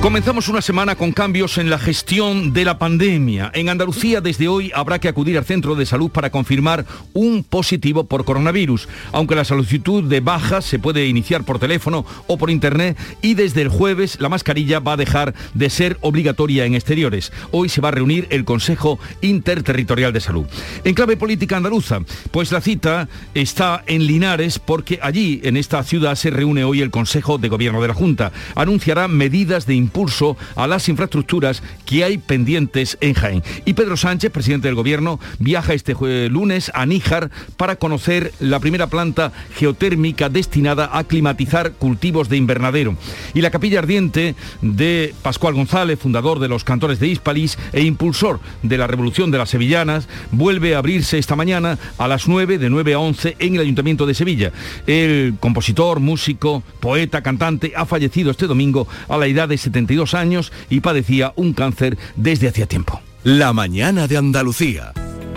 Comenzamos una semana con cambios en la gestión de la pandemia. En Andalucía desde hoy habrá que acudir al centro de salud para confirmar un positivo por coronavirus, aunque la solicitud de baja se puede iniciar por teléfono o por internet y desde el jueves la mascarilla va a dejar de ser obligatoria en exteriores. Hoy se va a reunir el Consejo Interterritorial de Salud. En clave política andaluza, pues la cita está en Linares porque allí en esta ciudad se reúne hoy el Consejo de Gobierno de la Junta. Anunciará medidas de impulso a las infraestructuras que hay pendientes en Jaén. Y Pedro Sánchez, presidente del Gobierno, viaja este lunes a Níjar para conocer la primera planta geotérmica destinada a climatizar cultivos de invernadero. Y la capilla ardiente de Pascual González, fundador de los cantores de Hispalis e impulsor de la Revolución de las Sevillanas, vuelve a abrirse esta mañana a las 9, de 9 a 11, en el Ayuntamiento de Sevilla. El compositor, músico, poeta, cantante, ha fallecido este domingo a la edad de 70 años y padecía un cáncer desde hacía tiempo. La mañana de Andalucía.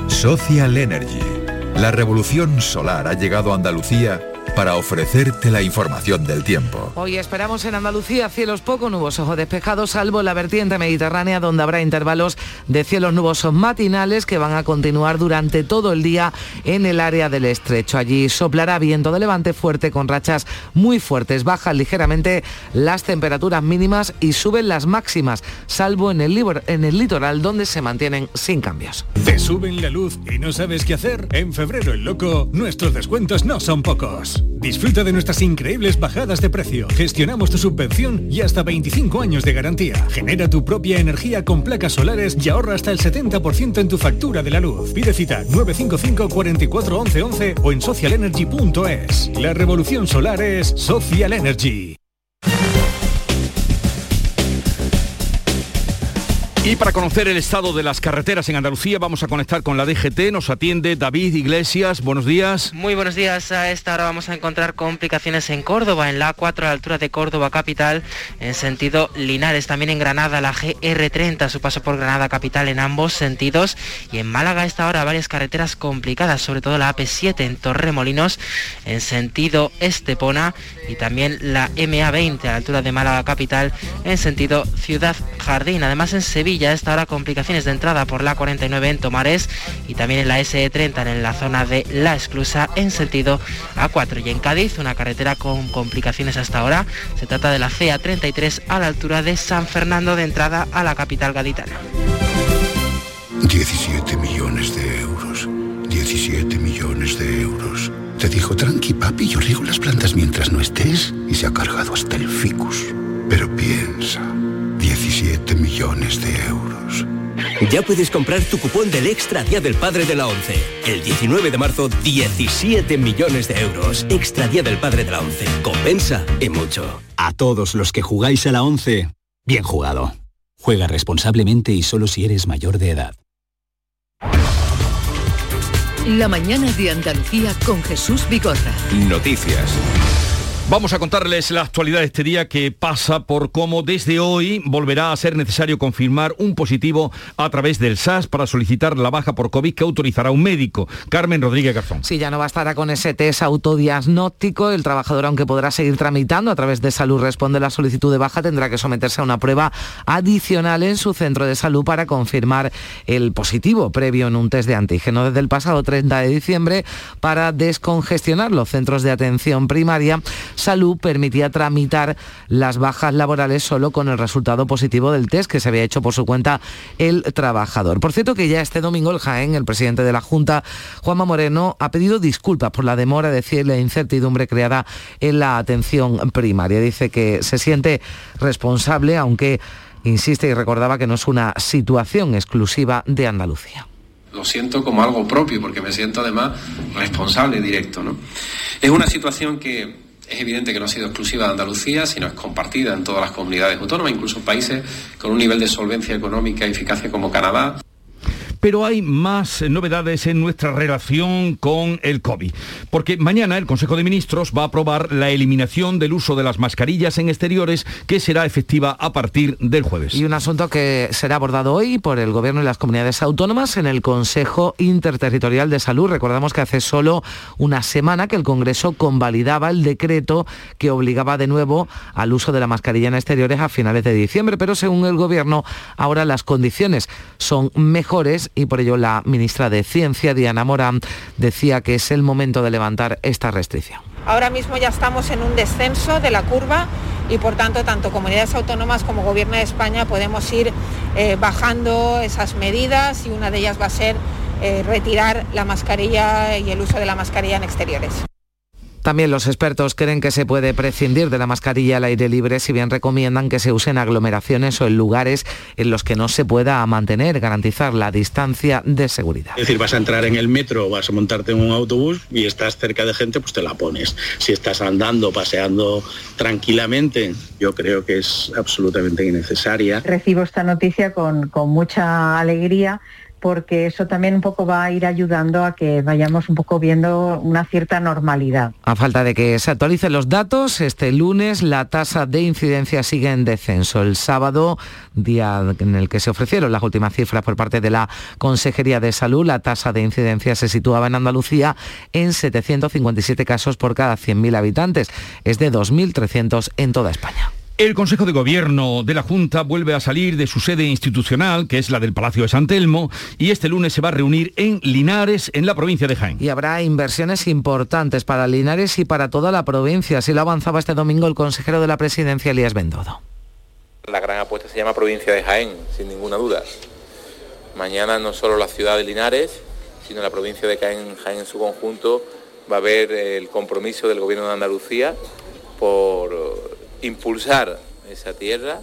Social Energy. La revolución solar ha llegado a Andalucía para ofrecerte la información del tiempo. Hoy esperamos en Andalucía cielos poco nubosos o despejados, salvo la vertiente mediterránea, donde habrá intervalos de cielos nubosos matinales que van a continuar durante todo el día en el área del estrecho. Allí soplará viento de levante fuerte con rachas muy fuertes. Bajan ligeramente las temperaturas mínimas y suben las máximas, salvo en el, en el litoral, donde se mantienen sin cambios. ¿Te suben la luz y no sabes qué hacer? En febrero el loco, nuestros descuentos no son pocos. Disfruta de nuestras increíbles bajadas de precio. Gestionamos tu subvención y hasta 25 años de garantía. Genera tu propia energía con placas solares y ahorra hasta el 70% en tu factura de la luz. Pide cita 955 44 11 11 o en socialenergy.es. La revolución solar es Social Energy. Y para conocer el estado de las carreteras en Andalucía vamos a conectar con la DGT. Nos atiende David Iglesias. Buenos días. Muy buenos días. A esta hora vamos a encontrar complicaciones en Córdoba, en la A4 a la altura de Córdoba capital, en sentido Linares. También en Granada la GR30, su paso por Granada capital en ambos sentidos. Y en Málaga a esta hora varias carreteras complicadas, sobre todo la AP7 en Torremolinos, en sentido Estepona. Y también la MA20 a la altura de Málaga capital, en sentido Ciudad Jardín. Además en Sevilla ya esta hora complicaciones de entrada por la 49 en Tomares y también en la SE30 en la zona de La Exclusa en sentido A4. Y en Cádiz una carretera con complicaciones hasta ahora. Se trata de la CA33 a la altura de San Fernando de entrada a la capital gaditana. 17 millones de euros. 17 millones de euros. Te dijo, tranqui papi, yo riego las plantas mientras no estés y se ha cargado hasta el ficus. Pero piensa. 17 millones de euros. Ya puedes comprar tu cupón del Extra Día del Padre de la ONCE. El 19 de marzo, 17 millones de euros. Extra Día del Padre de la ONCE. Compensa y mucho. A todos los que jugáis a la ONCE, bien jugado. Juega responsablemente y solo si eres mayor de edad. La mañana de Andalucía con Jesús Bigorra. Noticias. Vamos a contarles la actualidad de este día que pasa por cómo desde hoy volverá a ser necesario confirmar un positivo a través del SAS para solicitar la baja por COVID que autorizará un médico. Carmen Rodríguez Garzón. Sí, ya no bastará con ese test autodiagnóstico. El trabajador, aunque podrá seguir tramitando a través de salud, responde la solicitud de baja, tendrá que someterse a una prueba adicional en su centro de salud para confirmar el positivo previo en un test de antígeno. Desde el pasado 30 de diciembre, para descongestionar los centros de atención primaria, Salud permitía tramitar las bajas laborales solo con el resultado positivo del test que se había hecho por su cuenta el trabajador. Por cierto que ya este domingo el Jaén, el presidente de la Junta, Juanma Moreno, ha pedido disculpas por la demora, decir, la incertidumbre creada en la atención primaria. Dice que se siente responsable, aunque insiste y recordaba que no es una situación exclusiva de Andalucía lo siento como algo propio, porque me siento además responsable directo. Es una situación que es evidente que no ha sido exclusiva de Andalucía, sino es compartida en todas las comunidades autónomas, incluso países con un nivel de solvencia económica y eficacia como Canadá. Pero hay más novedades en nuestra relación con el COVID, porque mañana el Consejo de Ministros va a aprobar la eliminación del uso de las mascarillas en exteriores que será efectiva a partir del jueves. Y un asunto que será abordado hoy por el Gobierno y las comunidades autónomas en el Consejo Interterritorial de Salud. Recordamos que hace solo una semana que el Congreso convalidaba el decreto que obligaba de nuevo al uso de la mascarilla en exteriores a finales de diciembre, pero según el Gobierno ahora las condiciones son mejores y por ello la ministra de Ciencia, Diana Morán, decía que es el momento de levantar esta restricción. Ahora mismo ya estamos en un descenso de la curva y por tanto tanto comunidades autónomas como Gobierno de España podemos ir eh, bajando esas medidas y una de ellas va a ser eh, retirar la mascarilla y el uso de la mascarilla en exteriores. También los expertos creen que se puede prescindir de la mascarilla al aire libre, si bien recomiendan que se use en aglomeraciones o en lugares en los que no se pueda mantener, garantizar la distancia de seguridad. Es decir, vas a entrar en el metro, vas a montarte en un autobús y estás cerca de gente, pues te la pones. Si estás andando, paseando tranquilamente, yo creo que es absolutamente innecesaria. Recibo esta noticia con, con mucha alegría porque eso también un poco va a ir ayudando a que vayamos un poco viendo una cierta normalidad. A falta de que se actualicen los datos, este lunes la tasa de incidencia sigue en descenso. El sábado, día en el que se ofrecieron las últimas cifras por parte de la Consejería de Salud, la tasa de incidencia se situaba en Andalucía en 757 casos por cada 100.000 habitantes. Es de 2.300 en toda España. El Consejo de Gobierno de la Junta vuelve a salir de su sede institucional, que es la del Palacio de San Telmo, y este lunes se va a reunir en Linares, en la provincia de Jaén. Y habrá inversiones importantes para Linares y para toda la provincia, así lo avanzaba este domingo el consejero de la presidencia, Elías Bendodo. La gran apuesta se llama provincia de Jaén, sin ninguna duda. Mañana no solo la ciudad de Linares, sino la provincia de Jaén, Jaén en su conjunto, va a ver el compromiso del Gobierno de Andalucía por impulsar esa tierra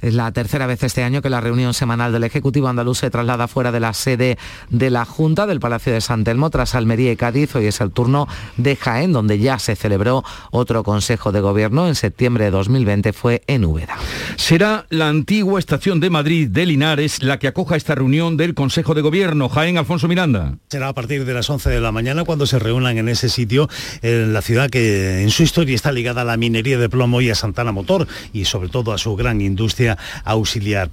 es la tercera vez este año que la reunión semanal del Ejecutivo andaluz se traslada fuera de la sede de la Junta del Palacio de San Telmo tras Almería y Cádiz. Hoy es el turno de Jaén, donde ya se celebró otro Consejo de Gobierno en septiembre de 2020, fue en Úbeda. Será la antigua estación de Madrid de Linares la que acoja esta reunión del Consejo de Gobierno. Jaén, Alfonso Miranda. Será a partir de las 11 de la mañana cuando se reúnan en ese sitio, en la ciudad que en su historia está ligada a la minería de plomo y a Santana Motor y sobre todo a su gran industria auxiliar.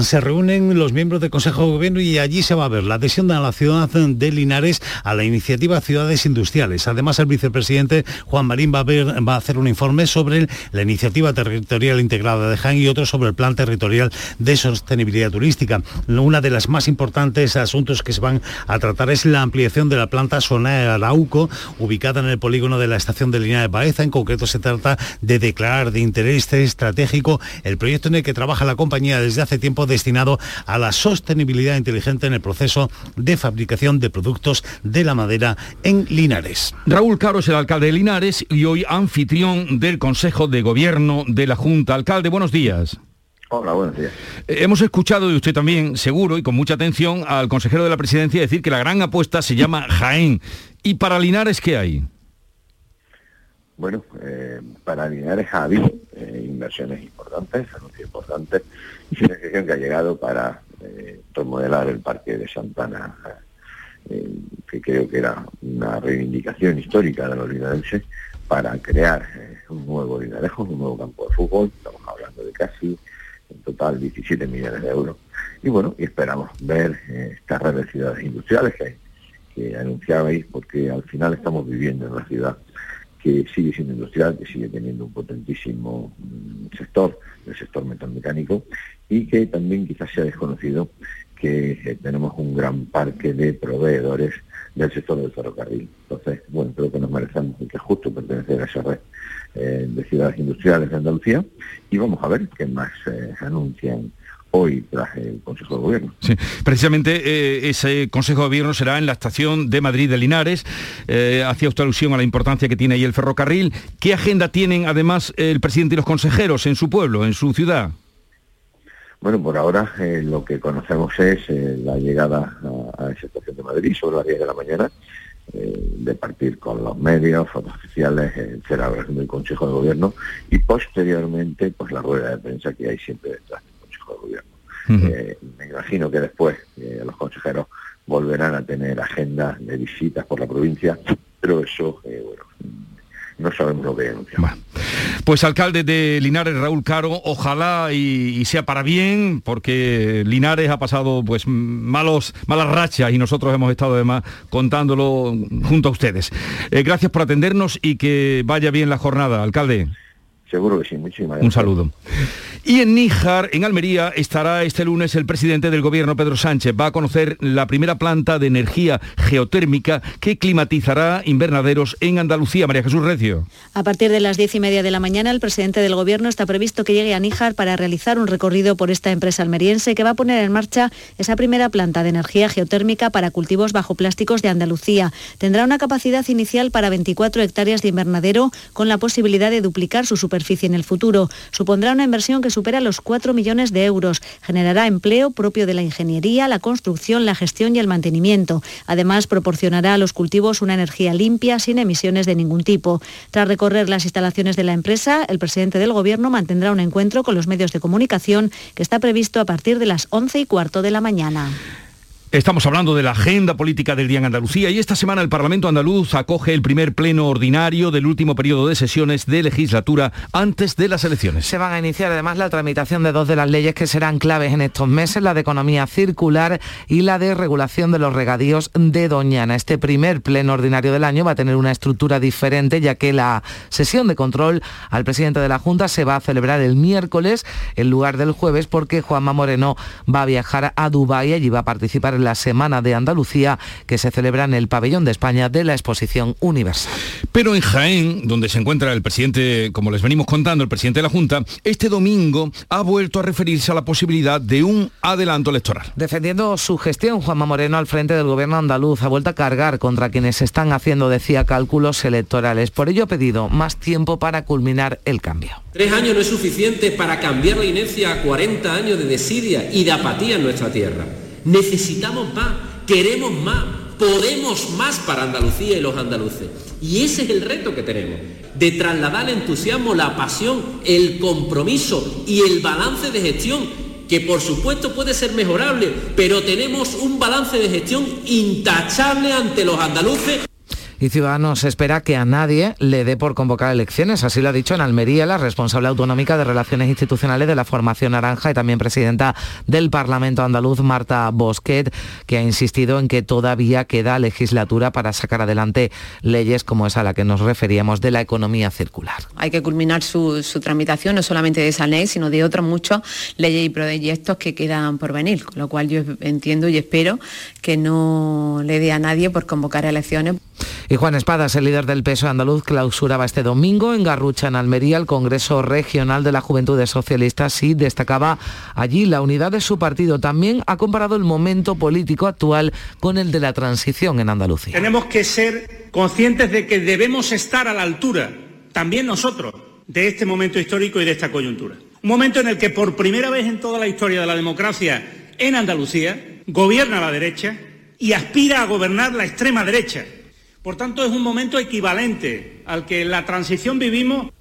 Se reúnen los miembros del Consejo de Gobierno y allí se va a ver la adhesión de la ciudad de Linares a la iniciativa Ciudades Industriales. Además, el vicepresidente Juan Marín va a, hacer un informe sobre la iniciativa territorial integrada de Jaén y otro sobre el plan territorial de sostenibilidad turística. Una de las más importantes asuntos que se van a tratar es la ampliación de la planta Zona Arauco, ubicada en el polígono de la estación de Linares Baeza. En concreto, se trata de declarar de interés estratégico el proyecto en que trabaja la compañía desde hace tiempo destinado a la sostenibilidad inteligente en el proceso de fabricación de productos de la madera en Linares. Raúl Caro es el alcalde de Linares y hoy anfitrión del Consejo de Gobierno de la Junta. Alcalde, buenos días. Hola, buenos días. Eh, hemos escuchado, y usted también, seguro y con mucha atención, al consejero de la presidencia decir que la gran apuesta se llama Jaén. ¿Y para Linares qué hay? Bueno, eh, para Linares ha habido eh, inversiones importantes, anuncios importantes, y financiación que ha llegado para eh, remodelar el Parque de Santana, eh, que creo que era una reivindicación histórica de los linarenses, para crear un nuevo Linarejo, un nuevo campo de fútbol, estamos hablando de casi en total 17 millones de euros. Y bueno, y esperamos ver estas red de ciudades industriales que, que anunciabais, porque al final estamos viviendo en una ciudad que sigue siendo industrial, que sigue teniendo un potentísimo mm, sector, el sector metalmecánico, y que también quizás sea desconocido que eh, tenemos un gran parque de proveedores del sector del ferrocarril. Entonces, bueno, creo que nos merecemos y que es justo pertenecer a esa red eh, de ciudades industriales de Andalucía y vamos a ver qué más eh, anuncian hoy tras el Consejo de Gobierno. Sí, precisamente eh, ese Consejo de Gobierno será en la estación de Madrid de Linares. Eh, hacía usted alusión a la importancia que tiene ahí el ferrocarril. ¿Qué agenda tienen además el presidente y los consejeros en su pueblo, en su ciudad? Bueno, por ahora eh, lo que conocemos es la llegada a, esa estación de Madrid sobre las 10 de la mañana, de partir con los medios, fotos oficiales, será del Consejo de Gobierno y posteriormente pues la rueda de prensa que hay siempre detrás Consejo de Gobierno. Eh, me imagino que después eh, los consejeros volverán a tener agendas de visitas por la provincia, pero eso, eh, bueno, no sabemos lo que bueno. Pues alcalde de Linares, Raúl Caro, ojalá y, sea para bien, porque Linares ha pasado pues malos, malas rachas y nosotros hemos estado además contándolo junto a ustedes. gracias por atendernos y que vaya bien la jornada, alcalde. Seguro que sí, muchísimas gracias. Un saludo. Y en Níjar, en Almería, estará este lunes el presidente del gobierno, Pedro Sánchez. Va a conocer la primera planta de energía geotérmica que climatizará invernaderos en Andalucía. María Jesús Recio. A partir de las diez y media de la mañana, el presidente del gobierno está previsto que llegue a Níjar para realizar un recorrido por esta empresa almeriense que va a poner en marcha esa primera planta de energía geotérmica para cultivos bajo plásticos de Andalucía. Tendrá una capacidad inicial para 24 hectáreas de invernadero con la posibilidad de duplicar su superficie en el futuro. Supondrá una inversión que supera los 4 millones de euros. Generará empleo propio de la ingeniería, la construcción, la gestión y el mantenimiento. Además, proporcionará a los cultivos una energía limpia, sin emisiones de ningún tipo. Tras recorrer las instalaciones de la empresa, el presidente del Gobierno mantendrá un encuentro con los medios de comunicación que está previsto a partir de las 11 y cuarto de la mañana. Estamos hablando de la agenda política del día en Andalucía y esta semana el Parlamento andaluz acoge el primer pleno ordinario del último periodo de sesiones de legislatura antes de las elecciones. Se van a iniciar además la tramitación de dos de las leyes que serán claves en estos meses, la de economía circular y la de regulación de los regadíos de Doñana. Este primer pleno ordinario del año va a tener una estructura diferente ya que la sesión de control al presidente de la Junta se va a celebrar el miércoles en lugar del jueves porque Juanma Moreno va a viajar a Dubái allí va a participar la Semana de Andalucía que se celebra en el Pabellón de España de la Exposición Universal. Pero en Jaén, donde se encuentra el presidente, como les venimos contando, el presidente de la Junta, este domingo ha vuelto a referirse a la posibilidad de un adelanto electoral. Defendiendo su gestión, Juanma Moreno al frente del gobierno andaluz ha vuelto a cargar contra quienes están haciendo, decía, cálculos electorales. Por ello ha pedido más tiempo para culminar el cambio. Tres años no es suficiente para cambiar la inercia a 40 años de desidia y de apatía en nuestra tierra. Necesitamos más, queremos más, podemos más para Andalucía y los andaluces. Y ese es el reto que tenemos, de trasladar el entusiasmo, la pasión, el compromiso y el balance de gestión, que por supuesto puede ser mejorable, pero tenemos un balance de gestión intachable ante los andaluces y Ciudadanos espera que a nadie le dé por convocar elecciones. Así lo ha dicho en Almería la responsable autonómica de Relaciones Institucionales de la Formación Naranja y también presidenta del Parlamento andaluz, Marta Bosquet, que ha insistido en que todavía queda legislatura para sacar adelante leyes como esa a la que nos referíamos de la economía circular. Hay que culminar su, tramitación, no solamente de esa ley, sino de otras muchas leyes y proyectos que quedan por venir, con lo cual yo entiendo y espero que no le dé a nadie por convocar elecciones. Y Juan Espadas, el líder del peso andaluz, clausuraba este domingo en Garrucha, en Almería, el Congreso Regional de la Juventud Socialistas y destacaba allí la unidad de su partido. También ha comparado el momento político actual con el de la transición en Andalucía. Tenemos que ser conscientes de que debemos estar a la altura, también nosotros, de este momento histórico y de esta coyuntura. Un momento en el que por primera vez en toda la historia de la democracia en Andalucía gobierna la derecha y aspira a gobernar la extrema derecha por tanto, es un momento equivalente al que en la transición vivimos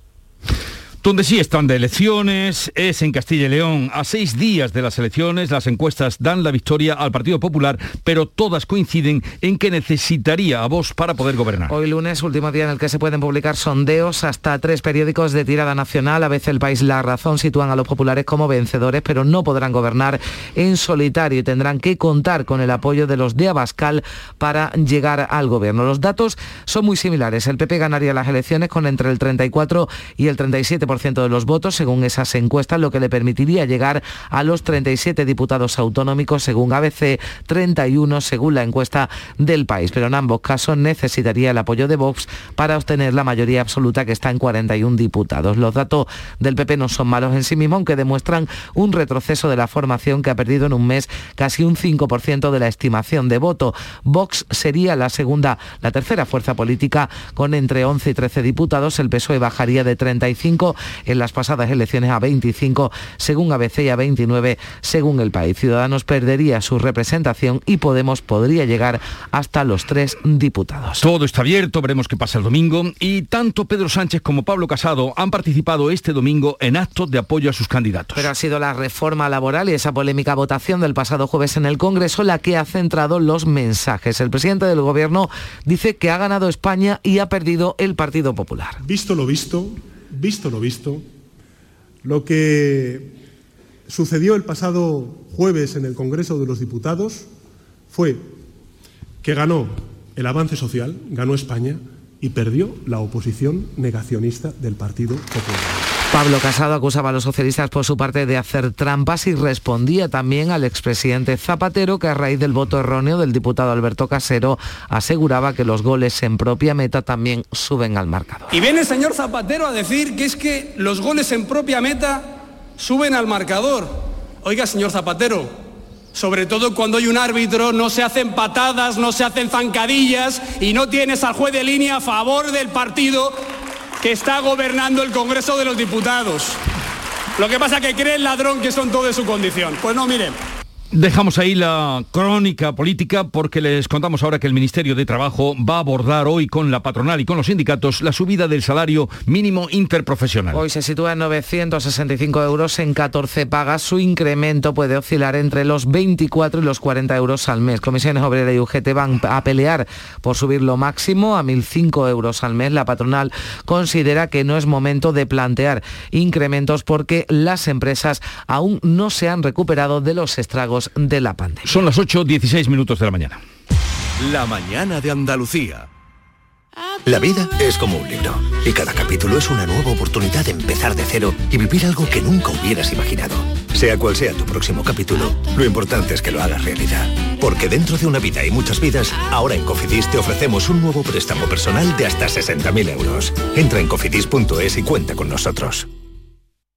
donde sí están de elecciones es en Castilla y León. A seis días de las elecciones, las encuestas dan la victoria al Partido Popular, pero todas coinciden en que necesitaría a Vox para poder gobernar. Hoy lunes, último día en el que se pueden publicar sondeos, hasta tres periódicos de tirada nacional, a veces el país La Razón, sitúan a los populares como vencedores, pero no podrán gobernar en solitario y tendrán que contar con el apoyo de los de Abascal para llegar al gobierno. Los datos son muy similares. El PP ganaría las elecciones con entre el 34 y el 37% de los votos, según esas encuestas, lo que le permitiría llegar a los 37 diputados autonómicos, según ABC, 31 según la encuesta del país. Pero en ambos casos necesitaría el apoyo de Vox para obtener la mayoría absoluta que está en 41 diputados. Los datos del PP no son malos en sí mismos, aunque demuestran un retroceso de la formación que ha perdido en un mes casi un 5% de la estimación de voto. Vox sería la segunda, la tercera fuerza política con entre 11 y 13 diputados. El PSOE bajaría de 35 en las pasadas elecciones a 25 según ABC y a 29 según el país. Ciudadanos perdería su representación y Podemos podría llegar hasta los tres diputados. Todo está abierto, veremos qué pasa el domingo y tanto Pedro Sánchez como Pablo Casado han participado este domingo en actos de apoyo a sus candidatos. Pero ha sido la reforma laboral y esa polémica votación del pasado jueves en el Congreso la que ha centrado los mensajes. El presidente del Gobierno dice que ha ganado España y ha perdido el Partido Popular. Visto lo visto, visto lo visto, lo que sucedió el pasado jueves en el Congreso de los Diputados fue que ganó el avance social, ganó España y perdió la oposición negacionista del Partido Popular. Pablo Casado acusaba a los socialistas por su parte de hacer trampas y respondía también al expresidente Zapatero que a raíz del voto erróneo del diputado Alberto Casero aseguraba que los goles en propia meta también suben al marcador. Y viene el señor Zapatero a decir que es que los goles en propia meta suben al marcador. Oiga, señor Zapatero, sobre todo cuando hay un árbitro, no se hacen patadas, no se hacen zancadillas y no tienes al juez de línea a favor del partido que está gobernando el Congreso de los Diputados. Lo que pasa es que cree el ladrón que son todos de su condición. Pues no, miren. Dejamos ahí la crónica política porque les contamos ahora que el Ministerio de Trabajo va a abordar hoy con la patronal y con los sindicatos la subida del salario mínimo interprofesional. Hoy se sitúa en 965 euros en 14 pagas. Su incremento puede oscilar entre los 24 y los 40 euros al mes. Comisiones Obreras y UGT van a pelear por subir lo máximo a 1.005 euros al mes. La patronal considera que no es momento de plantear incrementos porque las empresas aún no se han recuperado de los estragos de la pandemia. Son las 8.16 minutos de la mañana. La mañana de Andalucía. La vida es como un libro y cada capítulo es una nueva oportunidad de empezar de cero y vivir algo que nunca hubieras imaginado. Sea cual sea tu próximo capítulo, lo importante es que lo hagas realidad. Porque dentro de una vida y muchas vidas, ahora en Cofidis te ofrecemos un nuevo préstamo personal de hasta 60.000 euros. Entra en cofidis.es y cuenta con nosotros.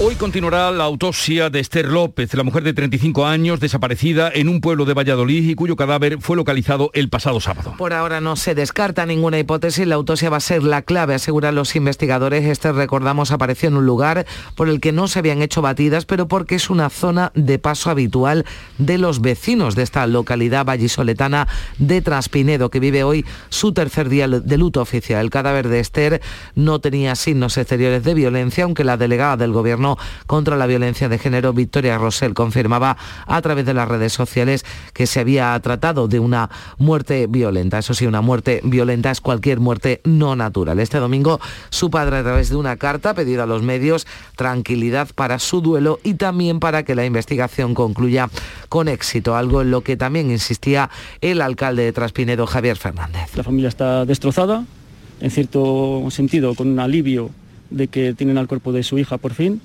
Hoy continuará la autopsia de Esther López, la mujer de 35 años desaparecida en un pueblo de Valladolid y cuyo cadáver fue localizado el pasado sábado. Por ahora no se descarta ninguna hipótesis, la autopsia va a ser la clave, aseguran los investigadores. Este, recordamos, apareció en un lugar por el que no se habían hecho batidas, pero porque es una zona de paso habitual de los vecinos de esta localidad vallisoletana de Traspinedo, que vive hoy su tercer día de luto oficial. El cadáver de Esther no tenía signos exteriores de violencia, aunque la delegada del gobierno contra la violencia de género, Victoria Rosell, confirmaba a través de las redes sociales que se había tratado de una muerte violenta. Eso sí, una muerte violenta es cualquier muerte no natural. Este domingo su padre a través de una carta ha pedido a los medios tranquilidad para su duelo y también para que la investigación concluya con éxito, algo en lo que también insistía el alcalde de Traspinedo, Javier Fernández. La familia está destrozada, en cierto sentido, con un alivio de que tienen al cuerpo de su hija por fin,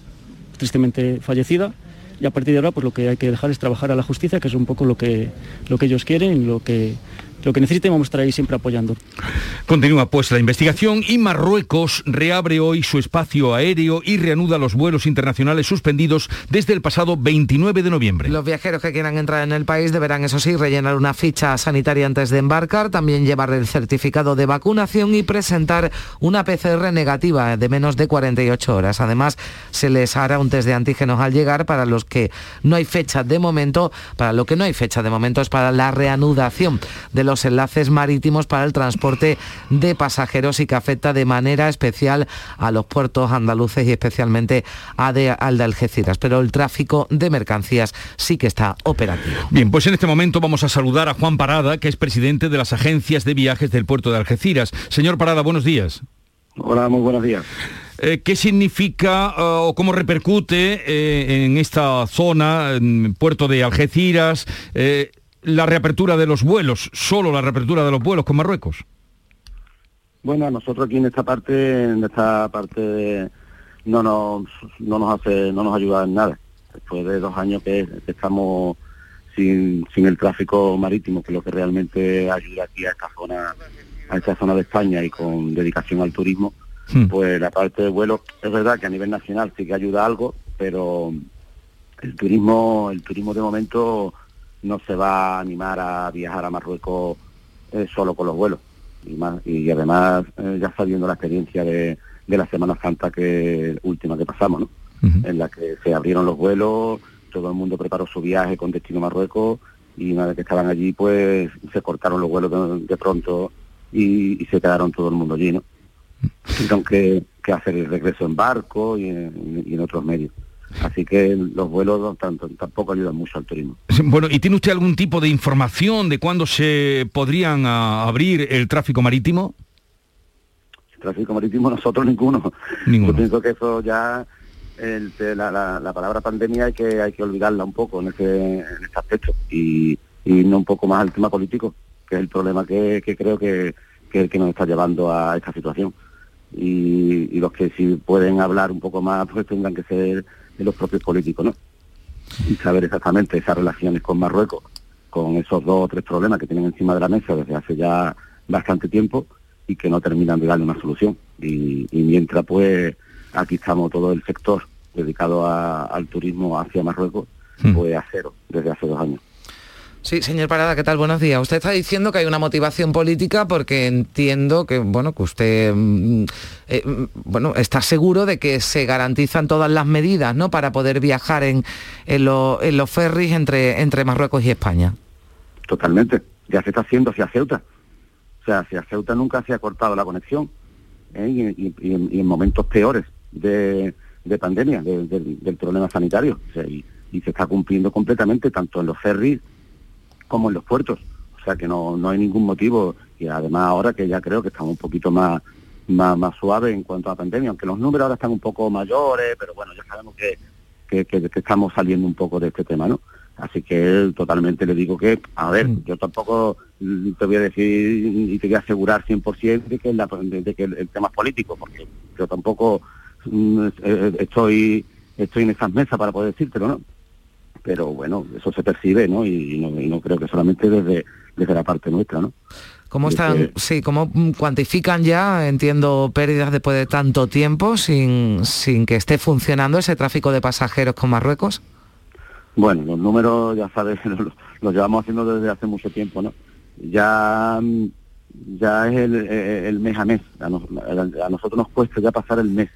tristemente fallecida. Y a partir de ahora, pues lo que hay que dejar es trabajar a la justicia, que es un poco lo que, lo que ellos quieren lo que, lo que necesiten vamos a estar ahí siempre apoyando. Continúa pues la investigación y Marruecos reabre hoy su espacio aéreo y reanuda los vuelos internacionales suspendidos desde el pasado 29 de noviembre. Los viajeros que quieran entrar en el país deberán, eso sí, rellenar una ficha sanitaria antes de embarcar, también llevar el certificado de vacunación y presentar una PCR negativa de menos de 48 horas. Además, se les hará un test de antígenos al llegar para los que no hay fecha de momento, para lo que no hay fecha de momento es para la reanudación de los enlaces marítimos para el transporte de pasajeros y que afecta de manera especial a los puertos andaluces y especialmente a de, al de Algeciras. Pero el tráfico de mercancías sí que está operativo. Bien, pues en este momento vamos a saludar a Juan Parada, que es presidente de las agencias de viajes del puerto de Algeciras. Señor Parada, buenos días. Hola, muy buenos días. Eh, ¿Qué significa uh, o cómo repercute eh, en esta zona, en puerto de Algeciras, eh, la reapertura de los vuelos, solo la reapertura de los vuelos con Marruecos. Bueno, a nosotros aquí en esta parte, en esta parte no nos, no nos hace, no nos ayuda en nada. Después de dos años que, estamos sin, sin el tráfico marítimo, que es lo que realmente ayuda aquí a esta zona, a esta zona de España y con dedicación al turismo, Hmm. pues la parte de vuelo es verdad que a nivel nacional sí que ayuda algo, pero el turismo, el turismo de momento no se va a animar a viajar a Marruecos eh, solo con los vuelos. Y, más, y además eh, ya sabiendo la experiencia de, de, la Semana Santa que última que pasamos, ¿no? En la que se abrieron los vuelos, todo el mundo preparó su viaje con destino a Marruecos y una vez que estaban allí pues se cortaron los vuelos de, pronto y, y, se quedaron todo el mundo allí, ¿no? tuvieron que, hacer el regreso en barco y en, otros medios. Así que los vuelos tanto, tampoco ayudan mucho al turismo. Bueno, ¿y tiene usted algún tipo de información de cuándo se podrían ah, abrir el tráfico marítimo? El tráfico marítimo nosotros ninguno. ninguno. Yo pienso que eso ya, la, palabra pandemia hay que hay que olvidarla un poco en ese, en ese aspecto y, no un poco más al tema político, que es el problema que, creo que, que, es que nos está llevando a esta situación y, los que si pueden hablar un poco más pues tendrán que ser de los propios políticos, ¿no? Y saber exactamente esas relaciones con Marruecos, con esos dos o tres problemas que tienen encima de la mesa desde hace ya bastante tiempo y que no terminan de darle una solución. Y, mientras pues aquí estamos todo el sector dedicado al turismo hacia Marruecos, hmm. pues a cero desde hace dos años. Sí, señor Parada, ¿qué tal? Buenos días. Usted está diciendo que hay una motivación política porque entiendo que, bueno, que usted, mm, eh, mm, bueno, está seguro de que se garantizan todas las medidas, ¿no? Para poder viajar en, en, los ferries entre, entre Marruecos y España. Totalmente. Ya se está haciendo hacia Ceuta. O sea, hacia Ceuta nunca se ha cortado la conexión. ¿eh? Y, en, momentos peores de, pandemia, del problema sanitario. y se está cumpliendo completamente tanto en los ferries como en los puertos. O sea que no, no hay ningún motivo y además ahora que ya creo que estamos un poquito más, más, más suaves en cuanto a pandemia, aunque los números ahora están un poco mayores, pero bueno, ya sabemos que, que, estamos saliendo un poco de este tema, ¿no? Así que totalmente le digo que, a ver, mm. yo tampoco te voy a decir y te voy a asegurar 100% de que, la, de, que el, tema es político, porque yo tampoco mm, eh, estoy estoy en esas mesas para poder decírtelo, ¿no? Pero bueno, eso se percibe, ¿no? Y, no, creo que solamente desde, desde la parte nuestra, ¿no? ¿Cómo están, sí, cómo cuantifican ya, entiendo, pérdidas después de tanto tiempo sin, sin que esté funcionando ese tráfico de pasajeros con Marruecos? Bueno, los números, ya sabes, los, llevamos haciendo desde hace mucho tiempo, ¿no? Ya, ya es el, mes a mes. A, a, nosotros nos cuesta ya pasar el mes,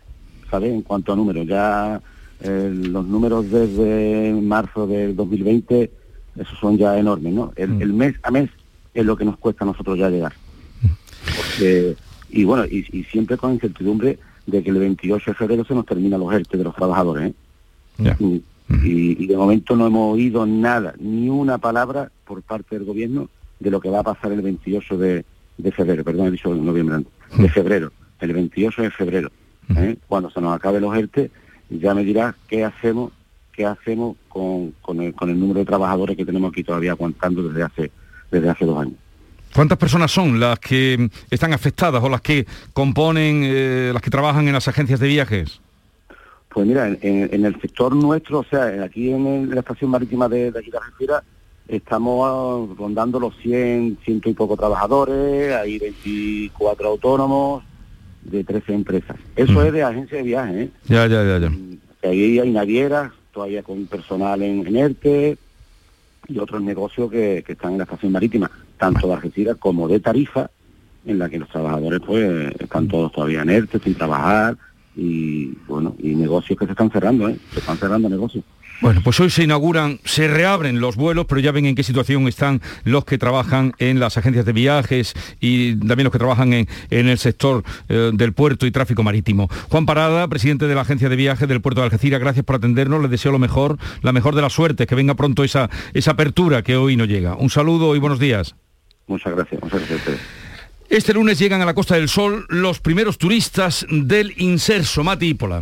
¿sabes? En cuanto a números, ya los números desde marzo del 2020, esos son ya enormes, ¿no? Mm. El, mes a mes es lo que nos cuesta a nosotros ya llegar. y bueno, y, siempre con incertidumbre de que el 28 de febrero se nos termina los ERTE de los trabajadores. ¿eh? Mm. Y, de momento no hemos oído nada, ni una palabra por parte del gobierno de lo que va a pasar el 28 de, febrero, perdón, he dicho noviembre, de mm. febrero, el 28 de febrero, ¿eh? cuando se nos acabe los ERTE ya me dirá qué hacemos, qué hacemos con, con, el, con el número de trabajadores que tenemos aquí todavía aguantando desde hace, desde hace dos años. ¿Cuántas personas son las que están afectadas o las que componen, eh, las que trabajan en las agencias de viajes? Pues mira, en, el sector nuestro, o sea, aquí en, la estación marítima de, de aquí de estamos rondando los 100, ciento y poco trabajadores, hay 24 autónomos, de 13 empresas. Eso es de agencia de viaje, ¿eh? Ya, ya, ya, ya. Mm, ahí hay navieras, todavía con personal en, ERTE y otros negocios que, están en la estación marítima, tanto de Algeciras como de Tarifa, en la que los trabajadores pues están todos todavía en ERTE, sin trabajar, y bueno, y negocios que se están cerrando, ¿eh? Se están cerrando negocios. Bueno, pues hoy se inauguran, se reabren los vuelos, pero ya ven en qué situación están los que trabajan en las agencias de viajes y también los que trabajan en, el sector eh, del puerto y tráfico marítimo. Juan Parada, presidente de la agencia de viajes del puerto de Algeciras, gracias por atendernos, les deseo lo mejor, la mejor de la suerte, que venga pronto esa, esa apertura que hoy no llega. Un saludo y buenos días. Muchas gracias, muchas gracias a ustedes. Este lunes llegan a la Costa del Sol los primeros turistas del Inserso, Mati Ípola.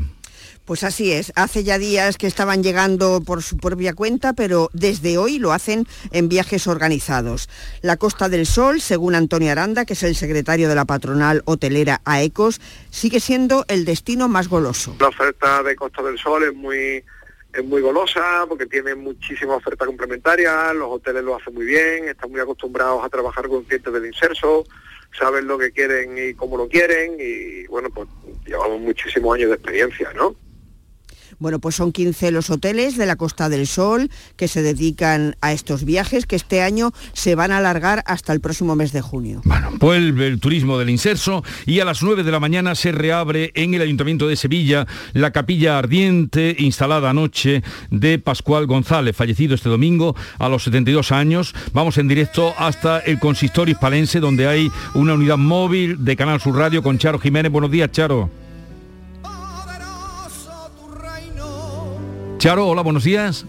Pues así es, hace ya días que estaban llegando por su propia cuenta, pero desde hoy lo hacen en viajes organizados. La Costa del Sol, según Antonio Aranda, que es el secretario de la patronal hotelera AECOS, sigue siendo el destino más goloso. La oferta de Costa del Sol es muy es muy golosa porque tiene muchísima oferta complementaria, los hoteles lo hacen muy bien, están muy acostumbrados a trabajar con clientes del inserso, saben lo que quieren y cómo lo quieren y bueno, pues llevamos muchísimos años de experiencia, ¿no? Bueno, pues son 15 los hoteles de la Costa del Sol que se dedican a estos viajes que este año se van a alargar hasta el próximo mes de junio. Bueno, vuelve el turismo del Inserso y a las 9 de la mañana se reabre en el Ayuntamiento de Sevilla la capilla ardiente instalada anoche de Pascual González, fallecido este domingo a los 72 años. Vamos en directo hasta el consistorio hispalense donde hay una unidad móvil de Canal Sur Radio con Charo Jiménez. Buenos días, Charo. Charo, hola, buenos días.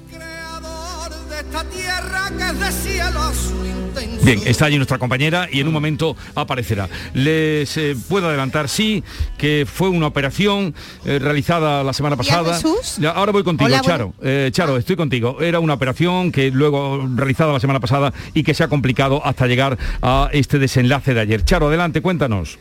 Bien, está allí nuestra compañera y en un momento aparecerá. Les eh, puedo adelantar, sí, que fue una operación eh, realizada la semana pasada. Ya, ahora voy contigo, Charo. Eh, Charo, estoy contigo. Era una operación que luego realizada la semana pasada y que se ha complicado hasta llegar a este desenlace de ayer. Charo, adelante, cuéntanos.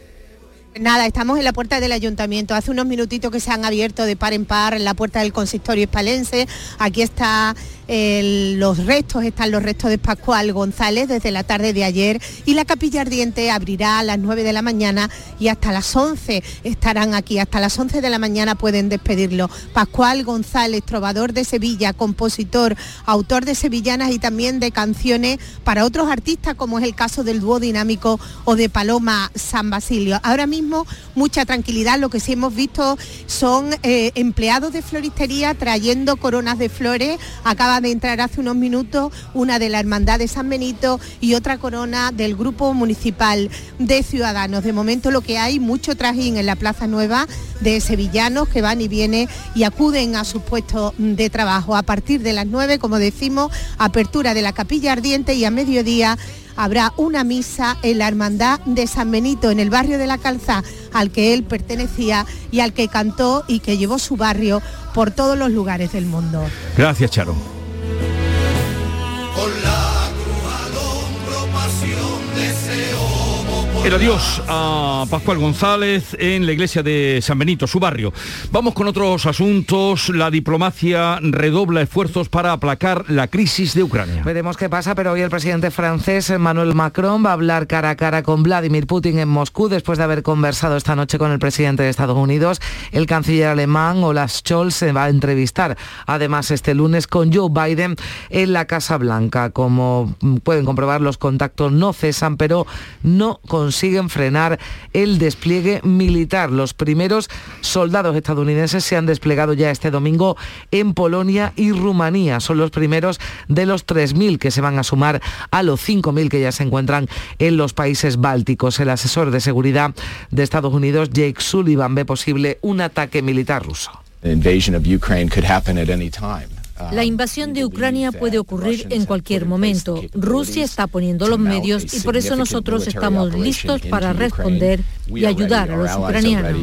Nada, estamos en la puerta del ayuntamiento. Hace unos minutitos que se han abierto de par en par en la puerta del consistorio hispalense. Aquí está los restos, están los restos de Pascual González desde la tarde de ayer y la capilla ardiente abrirá a las 9 de la mañana y hasta las 11 estarán aquí. Hasta las 11 de la mañana pueden despedirlo. Pascual González, trovador de Sevilla, compositor, autor de sevillanas y también de canciones para otros artistas como es el caso del dúo dinámico o de Paloma San Basilio. Ahora mismo mucha tranquilidad, lo que sí hemos visto son eh, empleados de floristería trayendo coronas de flores. Acaba de entrar hace unos minutos una de la Hermandad de San Benito y otra corona del Grupo Municipal de Ciudadanos. De momento lo que hay, mucho trajín en la Plaza Nueva de sevillanos que van y vienen y acuden a su puesto de trabajo. A partir de las 9, como decimos, apertura de la capilla ardiente y a mediodía habrá una misa en la Hermandad de San Benito, en el barrio de la Calza, al que él pertenecía y al que cantó y que llevó su barrio por todos los lugares del mundo. Gracias, Charo. El adiós a Pascual González en la iglesia de San Benito, su barrio. Vamos con otros asuntos. La diplomacia redobla esfuerzos para aplacar la crisis de Ucrania. Veremos qué pasa, pero hoy el presidente francés Emmanuel Macron va a hablar cara a cara con Vladimir Putin en Moscú después de haber conversado esta noche con el presidente de Estados Unidos. El canciller alemán Olaf Scholz se va a entrevistar además este lunes con Joe Biden en la Casa Blanca. Como pueden comprobar, los contactos no cesan, pero no con consiguen frenar el despliegue militar. Los primeros soldados estadounidenses se han desplegado ya este domingo en Polonia y Rumanía. Son los primeros de los 3.000 que se van a sumar a los 5.000 que ya se encuentran en los países bálticos. El asesor de seguridad de Estados Unidos, Jake Sullivan, ve posible un ataque militar ruso. La invasión de Ucrania puede ocurrir en cualquier momento. Rusia está poniendo los medios y por eso nosotros estamos listos para responder y ayudar a los ucranianos.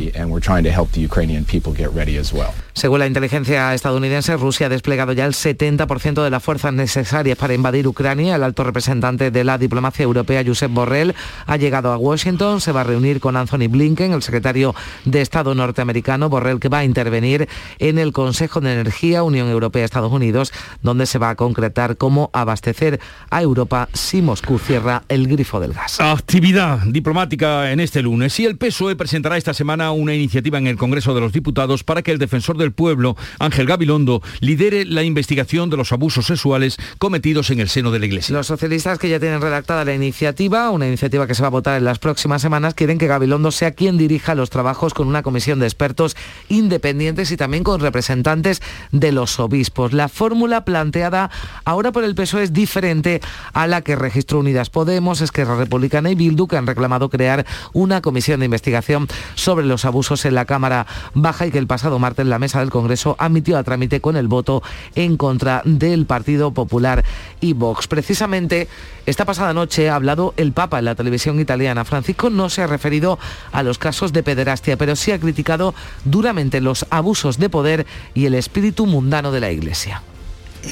Según la inteligencia estadounidense, Rusia ha desplegado ya el 70% de las fuerzas necesarias para invadir Ucrania. El alto representante de la diplomacia europea, Josep Borrell, ha llegado a Washington. Se va a reunir con Anthony Blinken, el secretario de Estado norteamericano. Borrell que va a intervenir en el Consejo de Energía Unión Europea-Estados Unidos, donde se va a concretar cómo abastecer a Europa si Moscú cierra el grifo del gas. Actividad diplomática en este lunes. Y el PSOE presentará esta semana una iniciativa en el Congreso de los Diputados para que el defensor del pueblo, Ángel Gabilondo, lidere la investigación de los abusos sexuales cometidos en el seno de la Iglesia. Los socialistas que ya tienen redactada la iniciativa, una iniciativa que se va a votar en las próximas semanas, quieren que Gabilondo sea quien dirija los trabajos con una comisión de expertos independientes y también con representantes de los obispos. La fórmula planteada ahora por el PSOE es diferente a la que registró Unidas Podemos, Esquerra Republicana y Bildu, que han reclamado crear una comisión de investigación sobre los abusos en la Cámara Baja y que el pasado martes la mesa pasada el Congreso admitió a trámite con el voto en contra del Partido Popular y Vox. Precisamente esta pasada noche ha hablado el Papa en la televisión italiana. Francisco no se ha referido a los casos de pederastia, pero sí ha criticado duramente los abusos de poder y el espíritu mundano de la Iglesia.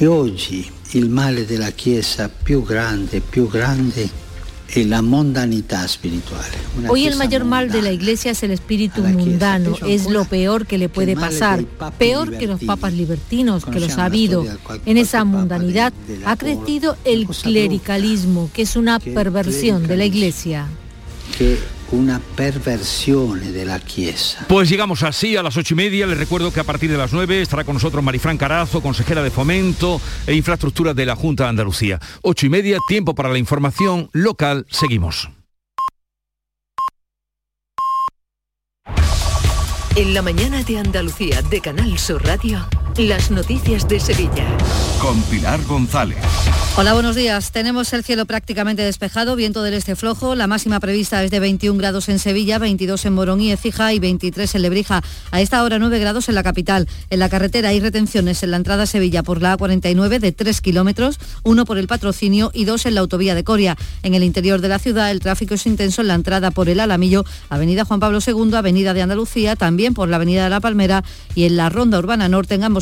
Y hoy el mal de la Chiesa più grande, più grande la mundanidad espiritual. Hoy el mayor mal de la Iglesia es el espíritu mundano, es lo peor que le puede pasar, peor que los papas libertinos, que los ha habido. En esa mundanidad ha crecido el clericalismo, que es una perversión de la Iglesia una perversión de la Chiesa. Pues llegamos así a las ocho y media. Les recuerdo que a partir de las nueve estará con nosotros Marifran Carazo, consejera de Fomento e Infraestructura de la Junta de Andalucía. Ocho y media, tiempo para la información local. Seguimos. En la mañana de Andalucía de Canal Sur Radio. Las noticias de Sevilla. Con Pilar González. Hola, buenos días. Tenemos el cielo prácticamente despejado, viento del este flojo. La máxima prevista es de 21 grados en Sevilla, 22 en Morón y Ecija y 23 en Lebrija. A esta hora 9 grados en la capital. En la carretera hay retenciones en la entrada a Sevilla por la A49 de 3 kilómetros, uno por el patrocinio y dos en la autovía de Coria. En el interior de la ciudad el tráfico es intenso en la entrada por el Alamillo, Avenida Juan Pablo II, Avenida de Andalucía, también por la Avenida de la Palmera y en la Ronda Urbana Norte en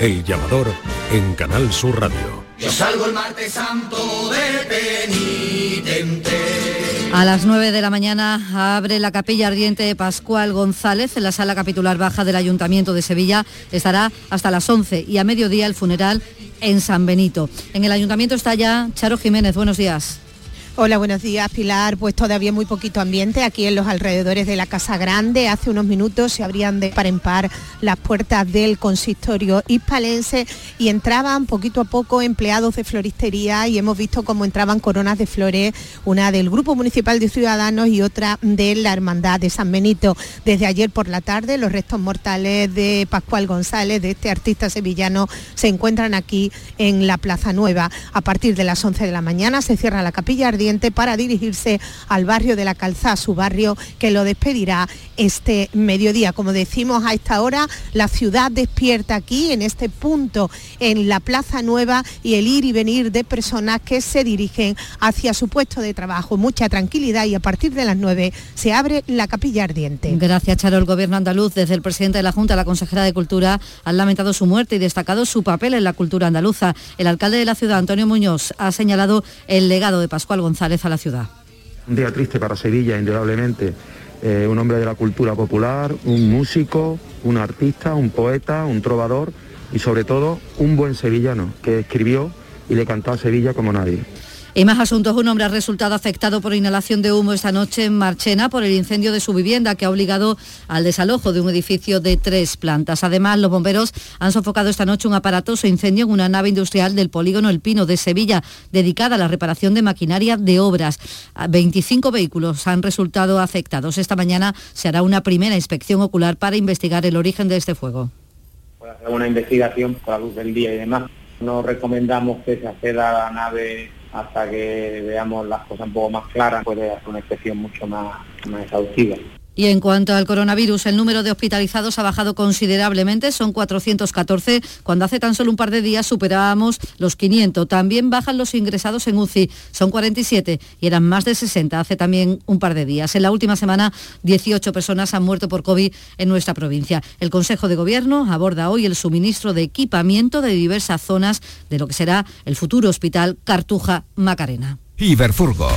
el llamador en Canal Sur Radio. Yo salgo el martes santo de penitente. A las 9 de la mañana abre la capilla ardiente de Pascual González en la sala capitular baja del Ayuntamiento de Sevilla. Estará hasta las 11 y a mediodía el funeral en San Benito. En el Ayuntamiento está ya Charo Jiménez. Buenos días. Hola, buenos días, Pilar. Pues todavía muy poquito ambiente aquí en los alrededores de la Casa Grande. Hace unos minutos se abrían de par en par las puertas del consistorio hispalense y entraban poquito a poco empleados de floristería y hemos visto cómo entraban coronas de flores, una del Grupo Municipal de Ciudadanos y otra de la Hermandad de San Benito. Desde ayer por la tarde los restos mortales de Pascual González, de este artista sevillano, se encuentran aquí en la Plaza Nueva. A partir de las 11 de la mañana se cierra la capilla ardiente para dirigirse al barrio de la Calzada, su barrio que lo despedirá este mediodía. Como decimos a esta hora, la ciudad despierta aquí, en este punto, en la Plaza Nueva y el ir y venir de personas que se dirigen hacia su puesto de trabajo. Mucha tranquilidad y a partir de las 9 se abre la capilla ardiente. Gracias, Charo. El gobierno andaluz, desde el presidente de la Junta, la consejera de Cultura, han lamentado su muerte y destacado su papel en la cultura andaluza. El alcalde de la ciudad, Antonio Muñoz, ha señalado el legado de Pascual González a la ciudad. Un día triste para Sevilla, indudablemente. Eh, un hombre de la cultura popular, un músico, un artista, un poeta, un trovador y sobre todo un buen sevillano que escribió y le cantó a Sevilla como nadie. Y más asuntos, un hombre ha resultado afectado por inhalación de humo esta noche en Marchena por el incendio de su vivienda que ha obligado al desalojo de un edificio de tres plantas. Además, los bomberos han sofocado esta noche un aparatoso incendio en una nave industrial del polígono El Pino de Sevilla, dedicada a la reparación de maquinaria de obras. 25 vehículos han resultado afectados. Esta mañana se hará una primera inspección ocular para investigar el origen de este fuego. una investigación por la luz del día y demás. No recomendamos que se acceda a la nave hasta que veamos las cosas un poco más claras, puede hacer una inspección mucho más, más exhaustiva. Y en cuanto al coronavirus, el número de hospitalizados ha bajado considerablemente, son 414, cuando hace tan solo un par de días superábamos los 500. También bajan los ingresados en UCI, son 47 y eran más de 60 hace también un par de días. En la última semana, 18 personas han muerto por COVID en nuestra provincia. El Consejo de Gobierno aborda hoy el suministro de equipamiento de diversas zonas de lo que será el futuro hospital Cartuja Macarena. Iberfurgo.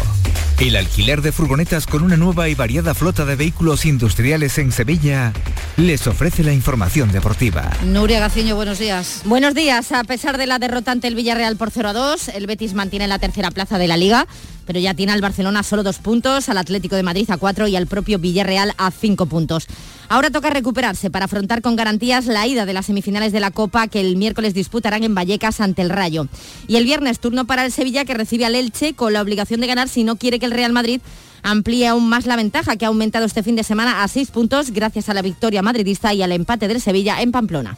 El alquiler de furgonetas con una nueva y variada flota de vehículos industriales en Sevilla les ofrece la información deportiva. Nuria Gaciño, buenos días. Buenos días. A pesar de la derrota ante el Villarreal por 0 a 2, el Betis mantiene la tercera plaza de la Liga, pero ya tiene al Barcelona solo dos puntos, al Atlético de Madrid a cuatro y al propio Villarreal a cinco puntos. Ahora toca recuperarse para afrontar con garantías la ida de las semifinales de la Copa que el miércoles disputarán en Vallecas ante el Rayo. Y el viernes turno para el Sevilla que recibe al Elche con la obligación de ganar si no quiere que el Real Madrid amplíe aún más la ventaja que ha aumentado este fin de semana a seis puntos gracias a la victoria madridista y al empate del Sevilla en Pamplona.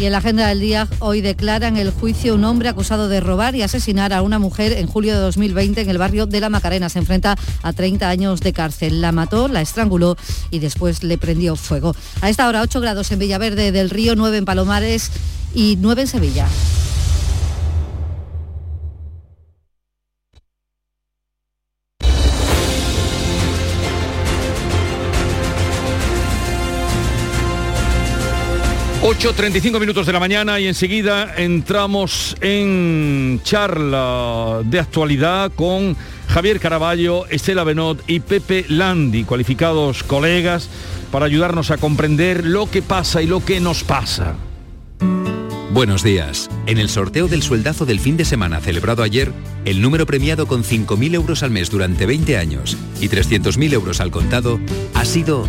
Y en la agenda del día hoy declaran el juicio un hombre acusado de robar y asesinar a una mujer en julio de 2020 en el barrio de La Macarena. Se enfrenta a 30 años de cárcel. La mató, la estranguló y después le prendió fuego. A esta hora 8 grados en Villaverde del Río, 9 en Palomares y 9 en Sevilla. 8.35 minutos de la mañana y enseguida entramos en charla de actualidad con Javier Caraballo, Estela Benot y Pepe Landi, cualificados colegas, para ayudarnos a comprender lo que pasa y lo que nos pasa. Buenos días. En el sorteo del sueldazo del fin de semana celebrado ayer, el número premiado con 5.000 euros al mes durante 20 años y 300.000 euros al contado ha sido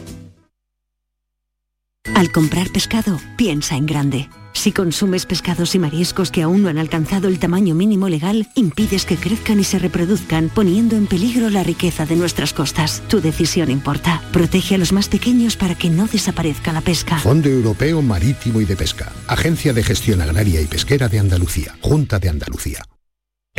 Al comprar pescado, piensa en grande. Si consumes pescados y mariscos que aún no han alcanzado el tamaño mínimo legal, impides que crezcan y se reproduzcan, poniendo en peligro la riqueza de nuestras costas. Tu decisión importa. Protege a los más pequeños para que no desaparezca la pesca. Fondo Europeo Marítimo y de Pesca. Agencia de Gestión Agraria y Pesquera de Andalucía. Junta de Andalucía.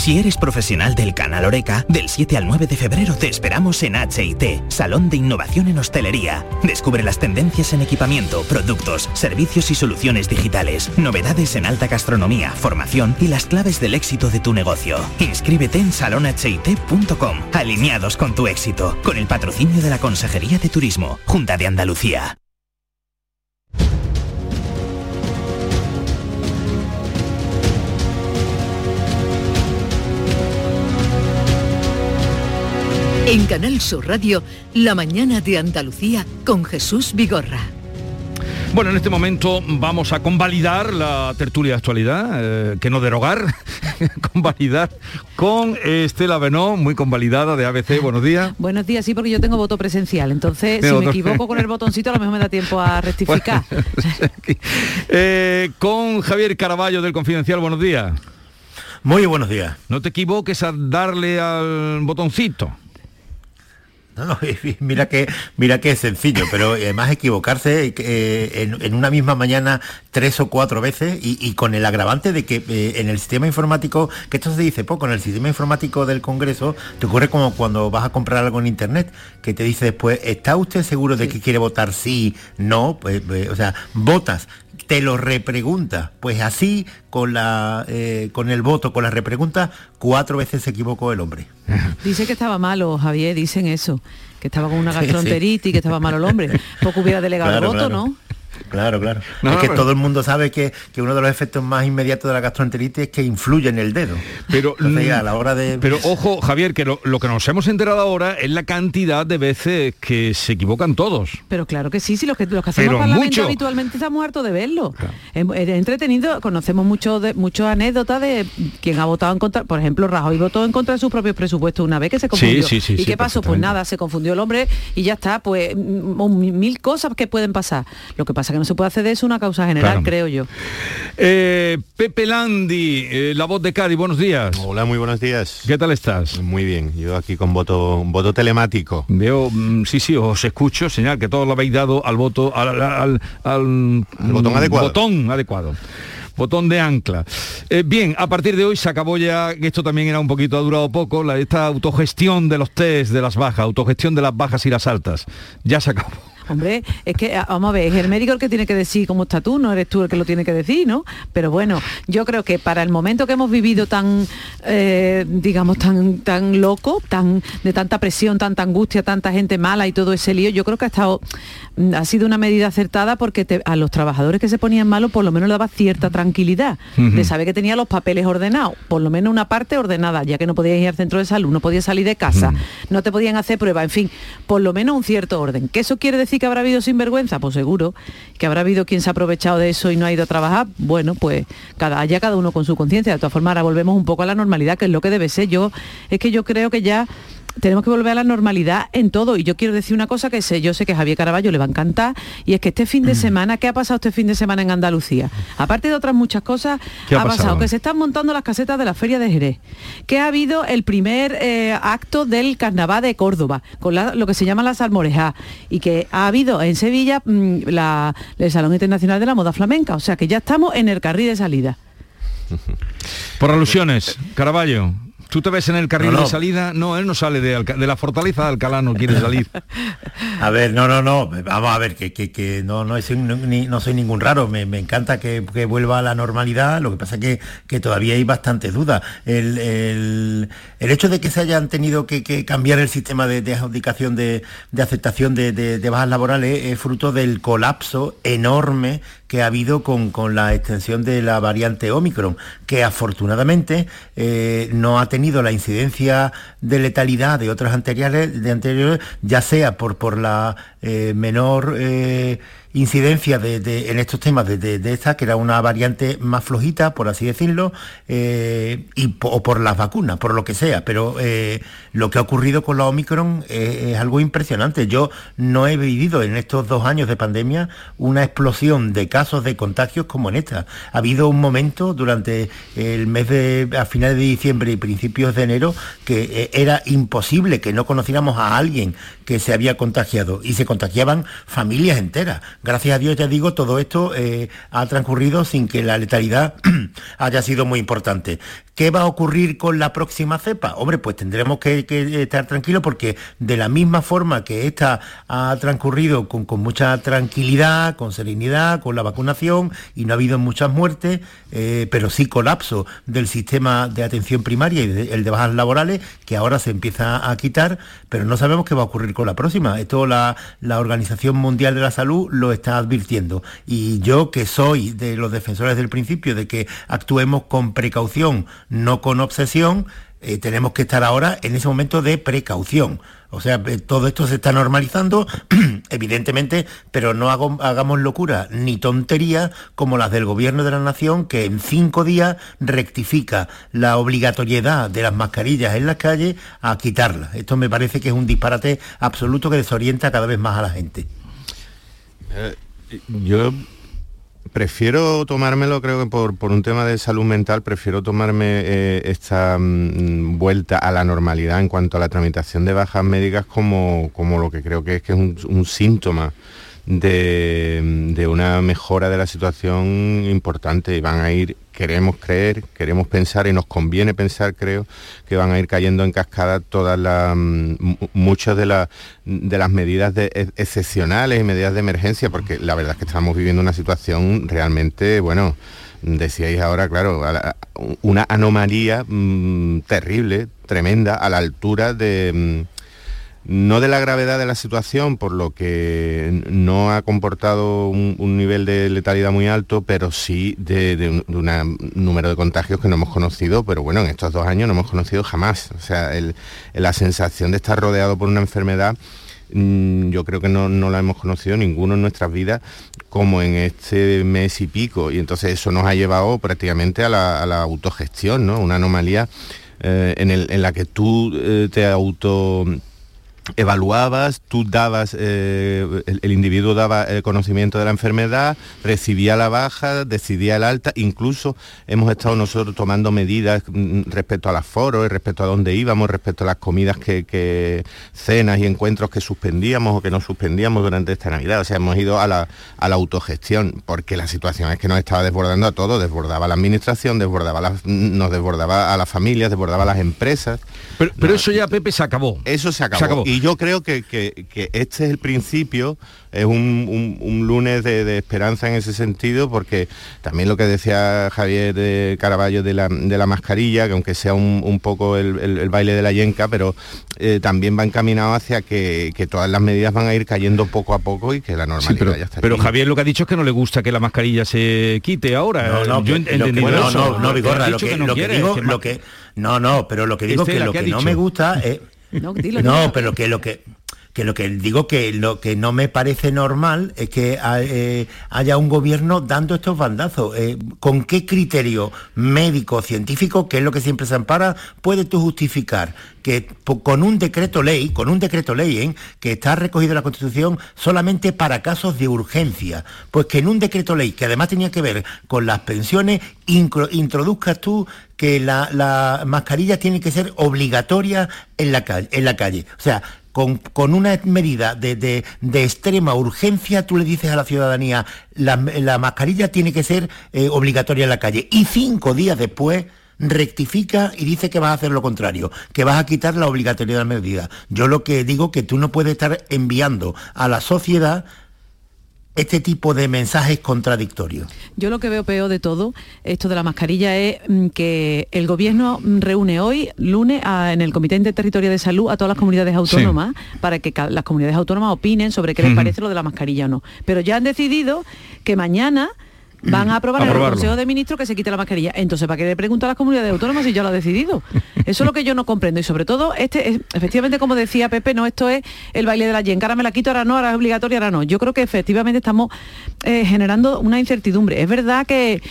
Si eres profesional del canal Oreca, del 7 al 9 de febrero te esperamos en HIT, Salón de Innovación en Hostelería. Descubre las tendencias en equipamiento, productos, servicios y soluciones digitales, novedades en alta gastronomía, formación y las claves del éxito de tu negocio. Inscríbete en salonhit.com, alineados con tu éxito, con el patrocinio de la Consejería de Turismo, Junta de Andalucía. En Canal Sur Radio, La mañana de Andalucía con Jesús Vigorra. Bueno, en este momento vamos a convalidar la tertulia de actualidad, eh, que no derogar, convalidar con Estela Benó, muy convalidada de ABC. Buenos días. Buenos días, sí, porque yo tengo voto presencial, entonces si me equivoco con el botoncito a lo mejor me da tiempo a rectificar. Eh, con Javier Caraballo del Confidencial, buenos días. Muy buenos días. No te equivoques a darle al botoncito. No, no, mira que mira que es sencillo, pero además equivocarse eh, en, en, una misma mañana tres o cuatro veces y, con el agravante de que eh, en el sistema informático, que esto se dice poco, en el sistema informático del Congreso te ocurre como cuando vas a comprar algo en internet, que te dice después, ¿está usted seguro de que quiere votar sí, no? Pues, pues, o sea, votas te lo repregunta. Pues así, con, la, eh, con el voto, con la repregunta, cuatro veces se equivocó el hombre. Dice que estaba malo, Javier, dicen eso, que estaba con una gastroenteritis, que estaba malo el hombre. Poco hubiera delegado el voto, ¿no? Claro, claro. No, es que no, todo el mundo sabe que, que uno de los efectos más inmediatos de la gastroenteritis es que influye en el dedo. Pero, Entonces, a la hora de... Pero ojo, Javier, que lo, lo que nos hemos enterado ahora es la cantidad de veces que se equivocan todos. Pero claro que sí, si los que, los que hacemos Pero parlamento mucho. habitualmente estamos hartos de verlo. Es es entretenido, conocemos mucho de, muchas anécdotas de quien ha votado en contra, por ejemplo, Rajoy votó en contra de sus propios presupuestos una vez que se confundió. sí, sí, ¿Y sí, qué pasó? Pues nada, se confundió el hombre y ya está, pues mm, mm, mil cosas que pueden pasar. Lo que pasa que no se puede hacer de eso una causa general, Claro. creo yo. Eh, Pepe Landi, eh, la voz de Cádiz, buenos días. Hola, muy buenos días. ¿Qué tal estás? Muy bien, yo aquí con voto, voto telemático. Veo, mm, sí, sí, os escucho, señal que todos lo habéis dado al voto, al, al- al- al- botón mm, adecuado. Botón adecuado. Botón de ancla. Eh, bien, a partir de hoy se acabó ya, que esto también era un poquito, ha durado poco, la, esta autogestión de los test de las bajas, autogestión de las bajas y las altas. Ya se acabó. Hombre, es que, vamos a ver, es el médico el que tiene que decir cómo está tú, no eres tú el que lo tiene que decir, ¿no? Pero bueno, yo creo que para el momento que hemos vivido tan, eh, digamos, tan, tan loco, tan, de tanta presión, tanta angustia, tanta gente mala y todo ese lío, yo creo que ha estado, mm, ha sido una medida acertada porque te- a los trabajadores que se ponían malos por lo menos le daba cierta tranquilidad de saber que tenía los papeles ordenados, por lo menos una parte ordenada, ya que no podías ir al centro de salud, no podías salir de casa, no te podían hacer pruebas, en fin, por lo menos un cierto orden. ¿Que eso quiere decir que habrá habido sinvergüenza? Pues seguro. ¿Que habrá habido quien se ha aprovechado de eso y no ha ido a trabajar? Bueno, pues cada, allá cada uno con su conciencia. De todas formas, ahora volvemos un poco a la normalidad, que es lo que debe ser. Yo, es que yo creo que ya tenemos que volver a la normalidad en todo. Y yo quiero decir una cosa que sé, yo sé que a Javier Caraballo le va a encantar, y es que este fin de semana, ¿qué ha pasado este fin de semana en Andalucía? Aparte de otras muchas cosas, ¿Qué ha ha pasado? pasado? que se están montando las casetas de la Feria de Jerez, que ha habido el primer eh, acto del Carnaval de Córdoba, con la- lo que se llama la salmorejá, y que ha habido en Sevilla mm, la- el Salón Internacional de la Moda Flamenca. O sea que ya estamos en el carril de salida. Por alusiones, Caraballo. ¿Tú te ves en el carril No, no. de salida? No, él no sale de, Alca- de la fortaleza de Alcalá, no quiere salir. A ver, no, no, no, vamos a ver, que, que, que no, no, soy, no, ni- no soy ningún raro, me, me encanta que, que vuelva a la normalidad, lo que pasa es que, que todavía hay bastantes dudas. El, el- el hecho de que se hayan tenido que, que cambiar el sistema de, de adjudicación de, de aceptación de, de- de bajas laborales es fruto del colapso enorme que ha habido con, con la extensión de la variante Omicron, que afortunadamente eh, no ha tenido la incidencia de letalidad de otras anteriores, de anteriores ya sea por, por la eh, menor eh, incidencia de, en estos temas de, de- esta, que era una variante más flojita, por así decirlo, eh, y, o por las vacunas, por lo que sea. Pero eh, lo que ha ocurrido con la Omicron eh, es algo impresionante. Yo no he vivido en estos dos años de pandemia una explosión de casos de contagios como en esta. Ha habido un momento durante el mes de a finales de diciembre y principios de enero que era imposible que no conociéramos a alguien que se había contagiado y se contagiaban familias enteras. Gracias a Dios, ya digo, todo esto eh, ha transcurrido sin que la letalidad haya sido muy importante. ¿Qué va a ocurrir con la próxima cepa? Hombre, pues tendremos que, estar tranquilos porque de la misma forma que esta ha transcurrido con, con mucha tranquilidad, con serenidad, con la vacunación y no ha habido muchas muertes, eh, pero sí colapso del sistema de atención primaria y de- el de bajas laborales, que ahora se empieza a quitar, pero no sabemos qué va a ocurrir con la próxima. Esto la, la Organización Mundial de la Salud lo está advirtiendo. Y yo, que soy de los defensores del principio de que actuemos con precaución, no con obsesión, eh, tenemos que estar ahora en ese momento de precaución. O sea, eh, todo esto se está normalizando, evidentemente, pero no hagamos locura ni tonterías como las del gobierno de la nación, que en cinco días rectifica la obligatoriedad de las mascarillas en las calles a quitarlas. Esto me parece que es un disparate absoluto que desorienta cada vez más a la gente. Yo prefiero tomármelo, creo que por, por un tema de salud mental, prefiero tomarme eh, esta mm, vuelta a la normalidad en cuanto a la tramitación de bajas médicas como, como lo que creo que es que es un, un síntoma de, de una mejora de la situación importante. Y van a ir, queremos creer, queremos pensar y nos conviene pensar, creo, que van a ir cayendo en cascada todas las mm, mu- muchas de, las medidas ex- excepcionales y medidas de emergencia, porque la verdad es que estamos viviendo una situación realmente, bueno, decíais ahora, claro, una anomalía mm, terrible, tremenda, a la altura de... mm, no de la gravedad de la situación, por lo que no ha comportado un, nivel de letalidad muy alto, pero sí de, un número de contagios que no hemos conocido, pero bueno, en estos dos años no hemos conocido jamás. O sea, la sensación de estar rodeado por una enfermedad mm, yo creo que no, la hemos conocido ninguno en nuestras vidas como en este mes y pico. Y entonces eso nos ha llevado prácticamente a la, autogestión, ¿no? Una anomalía eh, en, la que tú eh, te auto evaluabas, tú dabas, eh, el, individuo daba el conocimiento de la enfermedad, recibía la baja, decidía el alta, incluso hemos estado nosotros tomando medidas mm, respecto a las foros, respecto a dónde íbamos, respecto a las comidas que, cenas y encuentros que suspendíamos o que no suspendíamos durante esta Navidad. O sea, hemos ido a la, autogestión, porque la situación es que nos estaba desbordando a todos, desbordaba la administración, desbordaba nos desbordaba a las familias, desbordaba a las empresas. Pero, eso ya, Pepe, se acabó. Eso se acabó y yo creo que, este es el principio, es un, lunes de, esperanza en ese sentido, porque también lo que decía Javier de Caraballo de la, mascarilla, que aunque sea un, poco el, baile de la yenca, pero eh, también va encaminado hacia que, todas las medidas van a ir cayendo poco a poco y que la normalidad pero, ya está. Pero Javier lo que ha dicho es que no le gusta que la mascarilla se quite ahora. No, no, yo no, no, no, Vigorra, lo que, lo que digo, lo que, no, no, pero lo que digo es que lo que no me gusta es no, pero que lo que que lo que digo que lo que no me parece normal es que eh, haya un gobierno dando estos bandazos. Eh, ¿Con qué criterio médico, científico, que es lo que siempre se ampara, puedes tú justificar que con un decreto ley, con un decreto ley ¿eh? que está recogido en la Constitución solamente para casos de urgencia, pues que en un decreto ley, que además tenía que ver con las pensiones, introduzcas tú que la, mascarilla tiene que ser obligatoria en la, calle, en la calle. O sea, con, una medida de, extrema urgencia, tú le dices a la ciudadanía, la, mascarilla tiene que ser eh, obligatoria en la calle. Y cinco días después rectifica y dice que vas a hacer lo contrario, que vas a quitar la obligatoriedad de la medida. Yo lo que digo que tú no puedes estar enviando a la sociedad este tipo de mensajes contradictorios. Yo lo que veo peor de todo, esto de la mascarilla, es mm, que el gobierno reúne hoy, lunes, en el Comité Interterritorial de Salud a todas las comunidades autónomas para que las comunidades autónomas opinen sobre qué les parece lo de la mascarilla o no. Pero ya han decidido que mañana van a aprobar en el Consejo de Ministros que se quite la mascarilla. Entonces, ¿para qué le pregunto a las comunidades autónomas si yo lo ha decidido? Eso es lo que yo no comprendo. Y sobre todo, este efectivamente, como decía Pepe, no, esto es el baile de la yen. Ahora me la quito, ahora no, ahora es obligatoria, ahora no. Yo creo que efectivamente estamos eh, generando una incertidumbre. Es verdad que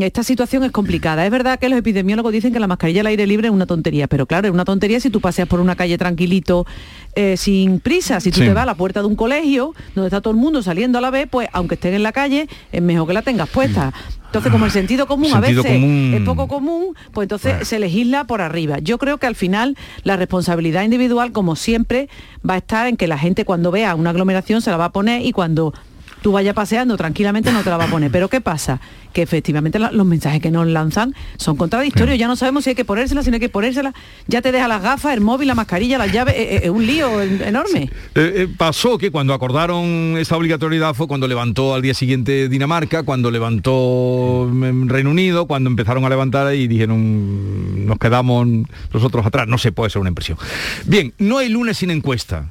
esta situación es complicada. Es verdad que los epidemiólogos dicen que la mascarilla al aire libre es una tontería. Pero claro, es una tontería si tú paseas por una calle tranquilito, eh, sin prisa. Si tú te vas a la puerta de un colegio, donde está todo el mundo saliendo a la vez, pues aunque estén en la calle, es mejor que la tengas puesta. Entonces, como el sentido común a veces es poco común, pues entonces se legisla por arriba. Yo creo que al final la responsabilidad individual, como siempre, va a estar en que la gente cuando vea una aglomeración se la va a poner y cuando tú vayas paseando tranquilamente no te la va a poner. Pero ¿qué pasa? Que efectivamente los mensajes que nos lanzan son contradictorios. Ya no sabemos si hay que ponérsela, si no hay que ponérsela. Ya te deja las gafas, el móvil, la mascarilla, las llaves. Eh, eh, es un lío enorme. Eh, pasó que cuando acordaron esa obligatoriedad fue cuando levantó al día siguiente Dinamarca, cuando levantó mm, Reino Unido, cuando empezaron a levantar y dijeron nos quedamos nosotros atrás. No sé, puede ser una impresión. Bien, no hay lunes sin encuesta.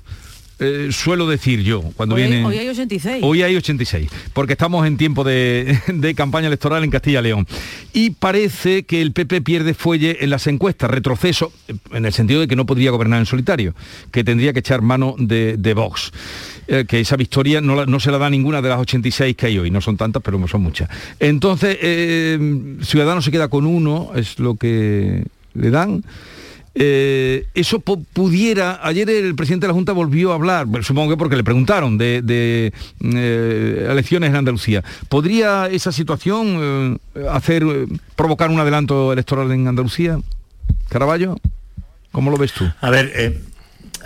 Eh, suelo decir yo cuando viene hoy hay 86 hoy hay 86 porque estamos en tiempo de, campaña electoral en Castilla y León. Y parece que el PP pierde fuelle en las encuestas retroceso en el sentido de que no podría gobernar en solitario que tendría que echar mano de, Vox. Eh, que esa victoria no, se la da ninguna de las 86 que hay hoy. No son tantas pero son muchas. Entonces eh, Ciudadanos se queda con uno es lo que le dan eh, eso pudiera, ayer el presidente de la Junta volvió a hablar, supongo que porque le preguntaron de, eh, elecciones en Andalucía. ¿Podría esa situación eh, hacer, provocar un adelanto electoral en Andalucía? Caraballo, ¿cómo lo ves tú? A ver,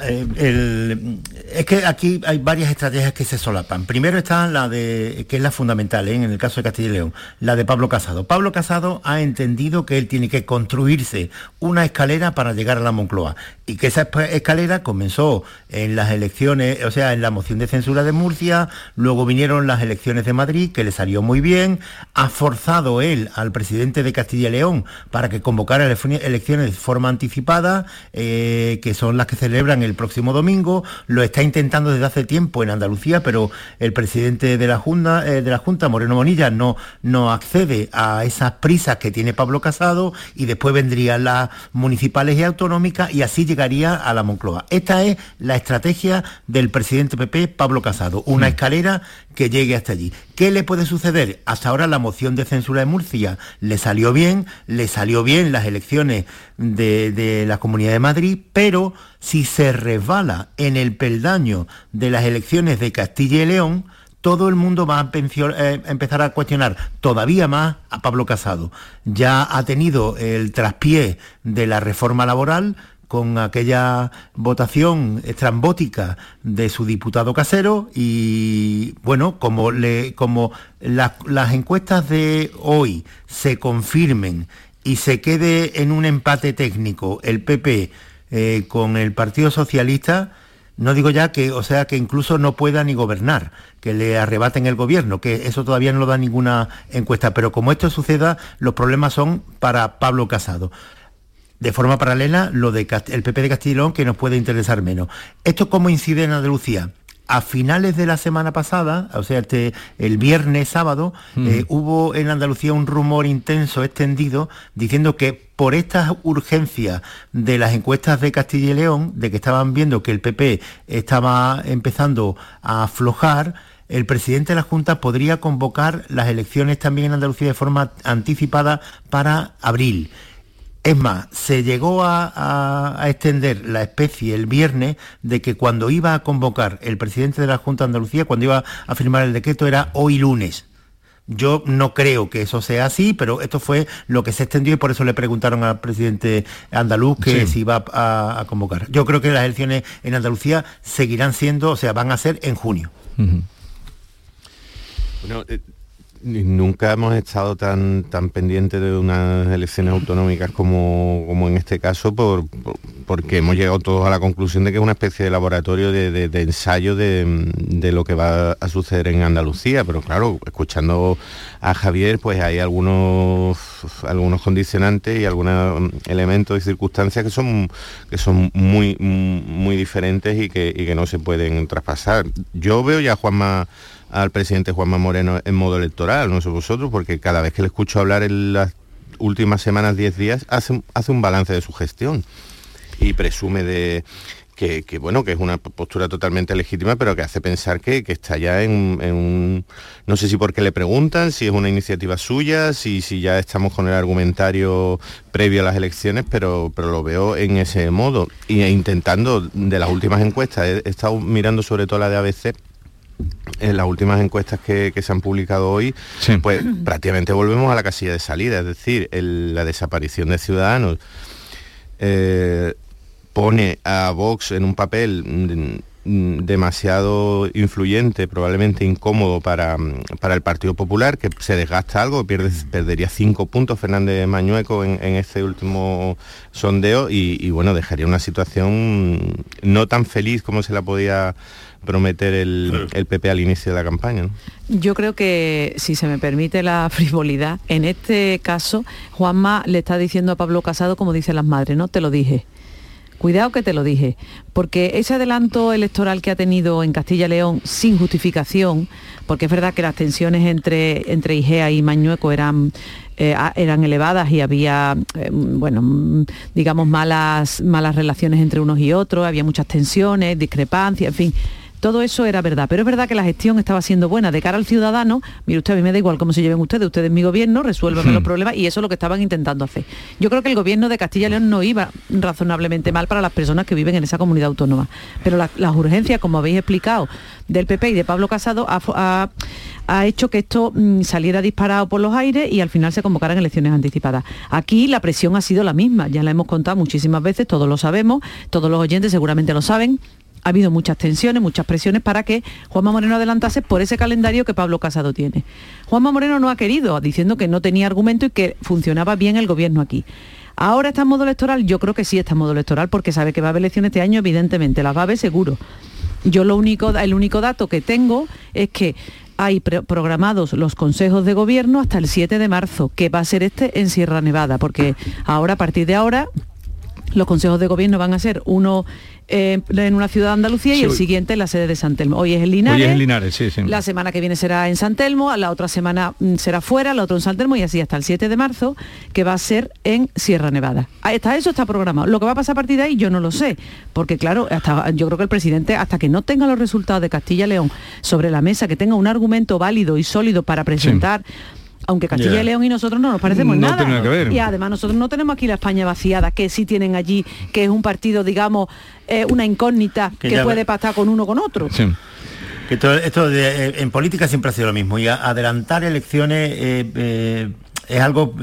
eh, es que aquí hay varias estrategias que se solapan. Primero está la de, que es la fundamental ¿eh? en el caso de Castilla y León, la de Pablo Casado. Pablo Casado ha entendido que él tiene que construirse una escalera para llegar a la Moncloa y que esa escalera comenzó en las elecciones, o sea, en la moción de censura de Murcia, luego vinieron las elecciones de Madrid, que le salió muy bien, ha forzado él al presidente de Castilla y León para que convocara elecciones de forma anticipada, eh, que son las que celebran celebran el próximo domingo, lo está intentando desde hace tiempo en Andalucía, pero el presidente de la Junta, eh, de la Junta Moreno Monilla, no, no accede a esas prisas que tiene Pablo Casado y después vendrían las municipales y autonómicas y así llegaría a la Moncloa. Esta es la estrategia del presidente PP, Pablo Casado, una escalera que llegue hasta allí. ¿Qué le puede suceder? Hasta ahora la moción de censura de Murcia le salió bien, le salió bien las elecciones de, la Comunidad de Madrid, pero si se resbala en el peldaño de las elecciones de Castilla y León, todo el mundo va a eh, empezar a cuestionar todavía más a Pablo Casado. Ya ha tenido el traspié de la reforma laboral, con aquella votación estrambótica de su diputado casero y bueno, como, le, como las encuestas de hoy se confirmen y se quede en un empate técnico el PP eh, con el Partido Socialista, no digo ya que, o sea, que incluso no pueda ni gobernar, que le arrebaten el gobierno, que eso todavía no lo da ninguna encuesta, pero como esto suceda, los problemas son para Pablo Casado de forma paralela lo de el PP de Castillón que nos puede interesar menos. ¿Esto cómo incide en Andalucía? a finales de la semana pasada, o sea, este, el viernes sábado, eh, hubo en Andalucía un rumor intenso, extendido, diciendo que por estas urgencias de las encuestas de Castilla y León, de que estaban viendo que el PP estaba empezando a aflojar, el presidente de la Junta podría convocar las elecciones también en Andalucía de forma anticipada para abril. Es más, se llegó a, extender la especie el viernes de que cuando iba a convocar el presidente de la Junta de Andalucía, cuando iba a firmar el decreto, era hoy lunes. Yo no creo que eso sea así, pero esto fue lo que se extendió y por eso le preguntaron al presidente andaluz que se iba a, convocar. Yo creo que las elecciones en Andalucía seguirán siendo, o sea, van a ser en junio. Eh, Nunca hemos estado tan, tan pendientes de unas elecciones autonómicas como, en este caso, por, porque hemos llegado todos a la conclusión de que es una especie de laboratorio de, ensayo de, lo que va a suceder en Andalucía. Pero claro, escuchando a Javier, pues hay algunos, algunos condicionantes y algunos elementos y circunstancias que son, que son muy, muy diferentes y que, y que no se pueden traspasar. Yo veo ya a Juanma al presidente Juanma Moreno en modo electoral, no sé vosotros, porque cada vez que le escucho hablar en las últimas semanas, 10 días, hace, hace un balance de su gestión y presume de que, bueno, que es una postura totalmente legítima, pero que hace pensar que, está ya en, un... No sé si porque le preguntan, si es una iniciativa suya, si, si ya estamos con el argumentario previo a las elecciones, pero, pero lo veo en ese modo. Y intentando, de las últimas encuestas, he estado mirando sobre todo la de ABC, en las últimas encuestas que, se han publicado hoy, pues prácticamente volvemos a la casilla de salida, es decir, la desaparición de Ciudadanos. Eh, pone a Vox en un papel demasiado influyente, probablemente incómodo para, para, el Partido Popular, que se desgasta algo, pierde, perdería cinco puntos Fernández Mañueco en, este último sondeo y, bueno, dejaría una situación no tan feliz como se la podía prometer el, PP al inicio de la campaña. Yo creo que, si se me permite la frivolidad, en este caso, Juanma le está diciendo a Pablo Casado, como dicen las madres, ¿no? Te lo dije. Cuidado que te lo dije, porque ese adelanto electoral que ha tenido en Castilla y León sin justificación, porque es verdad que las tensiones entre, entre Igea y Mañueco eran, eh, eran elevadas y había, eh, bueno, digamos, malas, malas relaciones entre unos y otros, había muchas tensiones, discrepancias, en fin todo eso era verdad, pero es verdad que la gestión estaba siendo buena de cara al ciudadano. Mire usted, a mí me da igual cómo se lleven ustedes, ustedes mi gobierno, resuélvanme los hmm. problemas y eso es lo que estaban intentando hacer. Yo creo que el gobierno de Castilla y León no iba razonablemente mal para las personas que viven en esa comunidad autónoma, pero las urgencias, como habéis explicado, del PP y de Pablo Casado ha, hecho que esto mm, saliera disparado por los aires y al final se convocaran elecciones anticipadas. Aquí la presión ha sido la misma, ya la hemos contado muchísimas veces, todos lo sabemos, todos los oyentes seguramente lo saben, ha habido muchas tensiones, muchas presiones para que Juanma Moreno adelantase por ese calendario que Pablo Casado tiene. Juanma Moreno no ha querido, diciendo que no tenía argumento y que funcionaba bien el gobierno aquí. Ahora está en modo electoral, yo creo que sí está en modo electoral porque sabe que va a haber elecciones este año, evidentemente, las va a haber seguro. Yo lo único, el único dato que tengo es que hay programados los consejos de gobierno hasta el 7 de marzo, que va a ser este en Sierra Nevada, porque ahora, a partir de ahora, los consejos de gobierno van a ser uno eh, en una ciudad de Andalucía y el hoy- siguiente en la sede de San Telmo. Hoy es en Linares. Hoy es en Linares, sí, sí. La semana que viene será en San Telmo, la otra semana mm, será fuera, la otra en San Telmo y así hasta el 7 de marzo, que va a ser en Sierra Nevada. Está, eso está programado. Lo que va a pasar a partir de ahí yo no lo sé, porque claro, hasta, yo creo que el presidente, hasta que no tenga los resultados de Castilla y León sobre la mesa, que tenga un argumento válido y sólido para presentar. Aunque Castilla y León y nosotros no nos parecemos No nada. tiene nada que ver. Y además nosotros no tenemos aquí la España vaciada, que sí tienen allí, que es un partido, digamos, eh, una incógnita Que que, ya- puede pactar con uno o con otro. Esto, esto de- eh, en política siempre ha sido lo mismo y a- adelantar elecciones eh, eh, es algo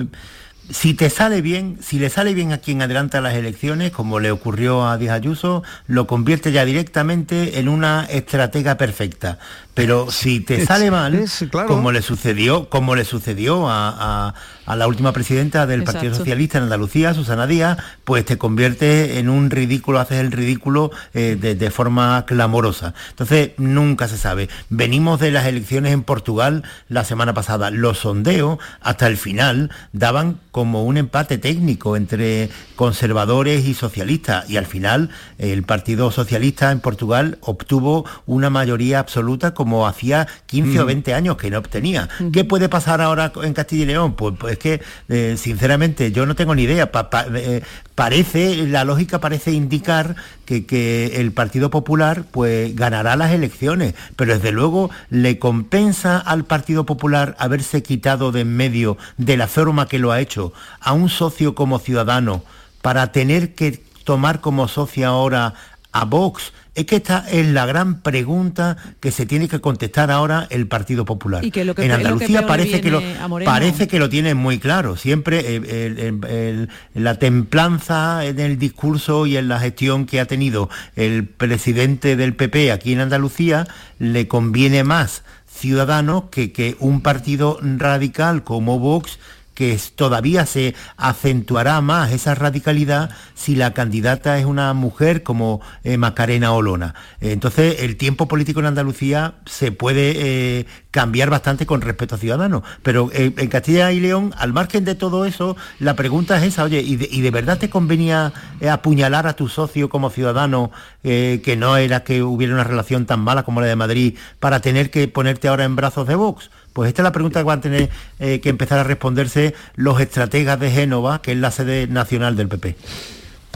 si te sale bien, si le sale bien a quien adelanta las elecciones, como le ocurrió a Díaz Ayuso, lo convierte ya directamente en una estratega perfecta. Pero si te sale mal, es, claro. como le sucedió, como le sucedió a, a- a la última presidenta del Partido. Socialista en Andalucía, Susana Díaz, pues te convierte en un ridículo, haces el ridículo eh, de, de forma clamorosa. Entonces, nunca se sabe. Venimos de las elecciones en Portugal la semana pasada. Los sondeos, hasta el final, daban como un empate técnico entre conservadores y socialistas. Y al final, el Partido Socialista en Portugal obtuvo una mayoría absoluta como hacía 15 o Mm. 20 años que no obtenía. ¿Qué puede pasar ahora en Castilla y León? Pues, pues es que, eh, sinceramente, yo no tengo ni idea. Pa- pa- eh, parece, la lógica parece indicar que, que el Partido Popular pues ganará las elecciones, pero desde luego le compensa al Partido Popular haberse quitado de en medio de la forma que lo ha hecho a un socio como ciudadano para tener que tomar como socio ahora a Vox? Es que esta es la gran pregunta que se tiene que contestar ahora el Partido Popular. Y que lo que en pe- lo que Andalucía parece que lo parece que lo tienen muy claro. Siempre eh, el- el- el- la templanza en el discurso y en la gestión que ha tenido el presidente del PP aquí en Andalucía le conviene más Ciudadanos que, que un partido radical como Vox que todavía se acentuará más esa radicalidad si la candidata es una mujer como eh, Macarena Olona. Entonces el tiempo político en Andalucía se puede eh, cambiar bastante con respecto a Ciudadanos. Pero eh, en Castilla y León, al margen de todo eso, la pregunta es esa, oye, ¿y de, y de verdad te convenía apuñalar a tu socio como ciudadano, que no era que hubiera una relación tan mala como la de Madrid, para tener que ponerte ahora en brazos de Vox? Pues esta es la pregunta que van a tener eh, que empezar a responderse los estrategas de Génova, que es la sede nacional del PP.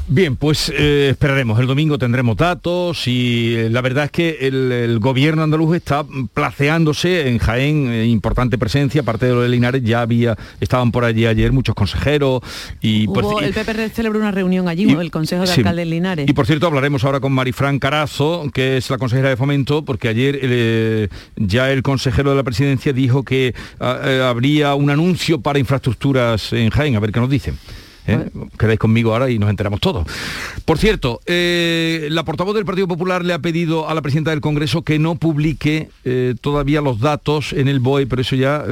Bien, pues eh, esperaremos. El domingo tendremos datos y eh, la verdad es que el, el gobierno andaluz está placeándose en Jaén, eh, importante presencia, aparte de lo de Linares, ya había, estaban por allí ayer muchos consejeros y Hubo- el PP celebró una reunión allí, Y- el Consejo de sí. Alcaldes Linares. Y por cierto, hablaremos ahora con Marifran Carazo, que es la consejera de Fomento, porque ayer eh, ya el consejero de la presidencia dijo que ah, habría un anuncio para infraestructuras en Jaén, a ver qué nos dicen. ¿Eh? Quedáis conmigo ahora y nos enteramos todos. Por cierto, eh, la portavoz del Partido Popular le ha pedido a la presidenta del Congreso que no publique eh, todavía los datos en el BOE, pero eso ya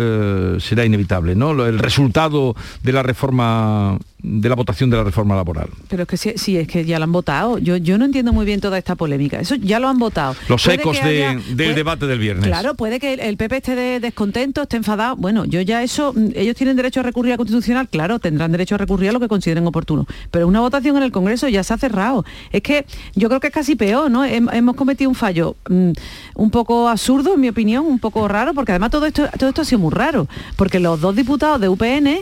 será inevitable, ¿no? El resultado de la reforma, de la votación de la reforma laboral. Pero es que sí, sí, es que ya lo han votado. Yo, yo no entiendo muy bien toda esta polémica. Eso ya lo han votado. Los Puede ecos que de- haya- del puede- debate del viernes. Claro, puede que el, el PP esté de- descontento, esté enfadado. Bueno, yo ya eso, mm, ellos tienen derecho a recurrir a Constitucional, claro, tendrán derecho a recurrir a lo que consideren oportuno. Pero una votación en el Congreso ya se ha cerrado. Es que yo creo que es casi peor, ¿no? Hem- hemos cometido un fallo mm, un poco absurdo, en mi opinión, un poco raro, porque además todo esto, todo esto ha sido muy raro, porque los dos diputados de UPN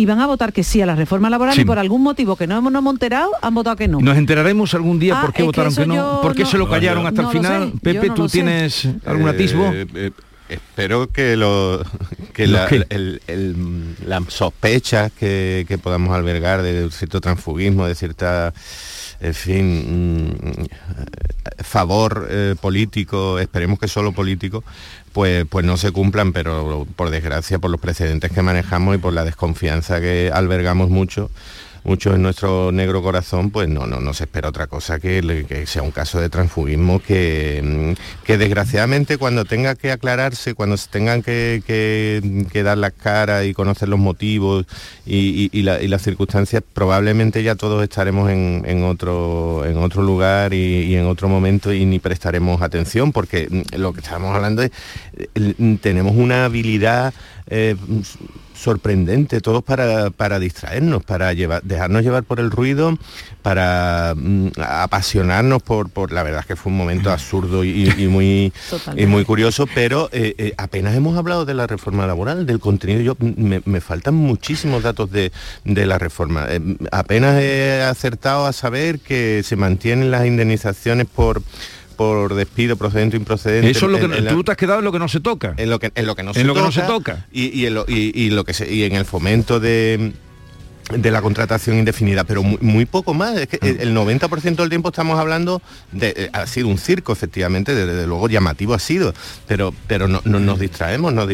iban a votar que sí a la reforma laboral Sí. y por algún motivo que no hemos, no hemos enterado, han votado que no. Nos enteraremos algún día Ah, por qué que votaron que no, por qué no- se lo callaron No, hasta el final. Pepe, no ¿tú tienes algún atisbo? Eh, eh, espero que, lo, que ¿Los la, qué? el- el- las sospechas que, que podamos albergar de cierto transfugismo, de cierta, en fin, mm, favor eh, político, esperemos que solo político, pues, pues no se cumplan, pero por desgracia, por los precedentes que manejamos y por la desconfianza que albergamos mucho, mucho en nuestro negro corazón, pues no, no, no se espera otra cosa que, sea un caso de transfugismo que, mm, que desgraciadamente cuando tenga que aclararse, cuando se tengan que, que- dar las caras y conocer los motivos y, y- y la- y las circunstancias, probablemente ya todos estaremos en, otro, en otro lugar y, en otro momento y ni prestaremos atención, porque mm, lo que estábamos hablando es, eh, tenemos una habilidad eh, sorprendente, todos para, para distraernos, para llevar, dejarnos llevar por el ruido, para mm, apasionarnos por, por, la verdad es que fue un momento absurdo y, y muy, y muy curioso, pero eh, eh, apenas hemos hablado de la reforma laboral, del contenido, yo me, me faltan muchísimos datos de, de la reforma. Eh, apenas he acertado a saber que se mantienen las indemnizaciones por por despido procedente o improcedente. Eso es lo que en- en la- tú te has quedado en lo que no se toca. en lo que en lo que no se lo que toca, no se toca. y, y en lo, y- y lo que se- y en el fomento de de la contratación indefinida, pero muy, muy poco más. Es que Ah. el 90% del tiempo estamos hablando de eh, ha sido un circo, efectivamente, desde, luego llamativo ha sido, pero pero no, no- nos distraemos, no,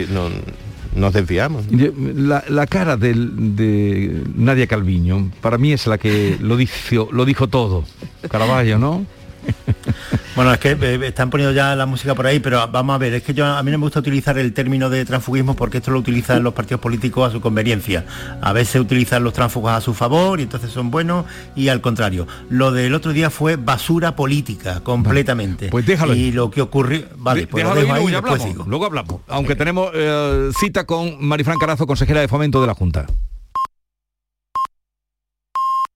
nos desviamos. La, la cara del- de Nadia Calviño, para mí es la que lo dijo, lo dijo todo. Caraballo, ¿no? Bueno, es que eh, están poniendo ya la música por ahí, pero vamos a ver, es que yo a mí no me gusta utilizar el término de transfugismo porque esto lo utilizan los partidos políticos a su conveniencia. A veces utilizan los tránsfugos a su favor y entonces son buenos y al contrario. Lo del otro día fue basura política completamente. Pues déjalo Y lo que ocurrió, vale, pues lo déjalo dejo ahí, y luego hablamos, luego hablamos. Aunque tenemos eh, cita con Marifran Carazo, consejera de Fomento de la Junta.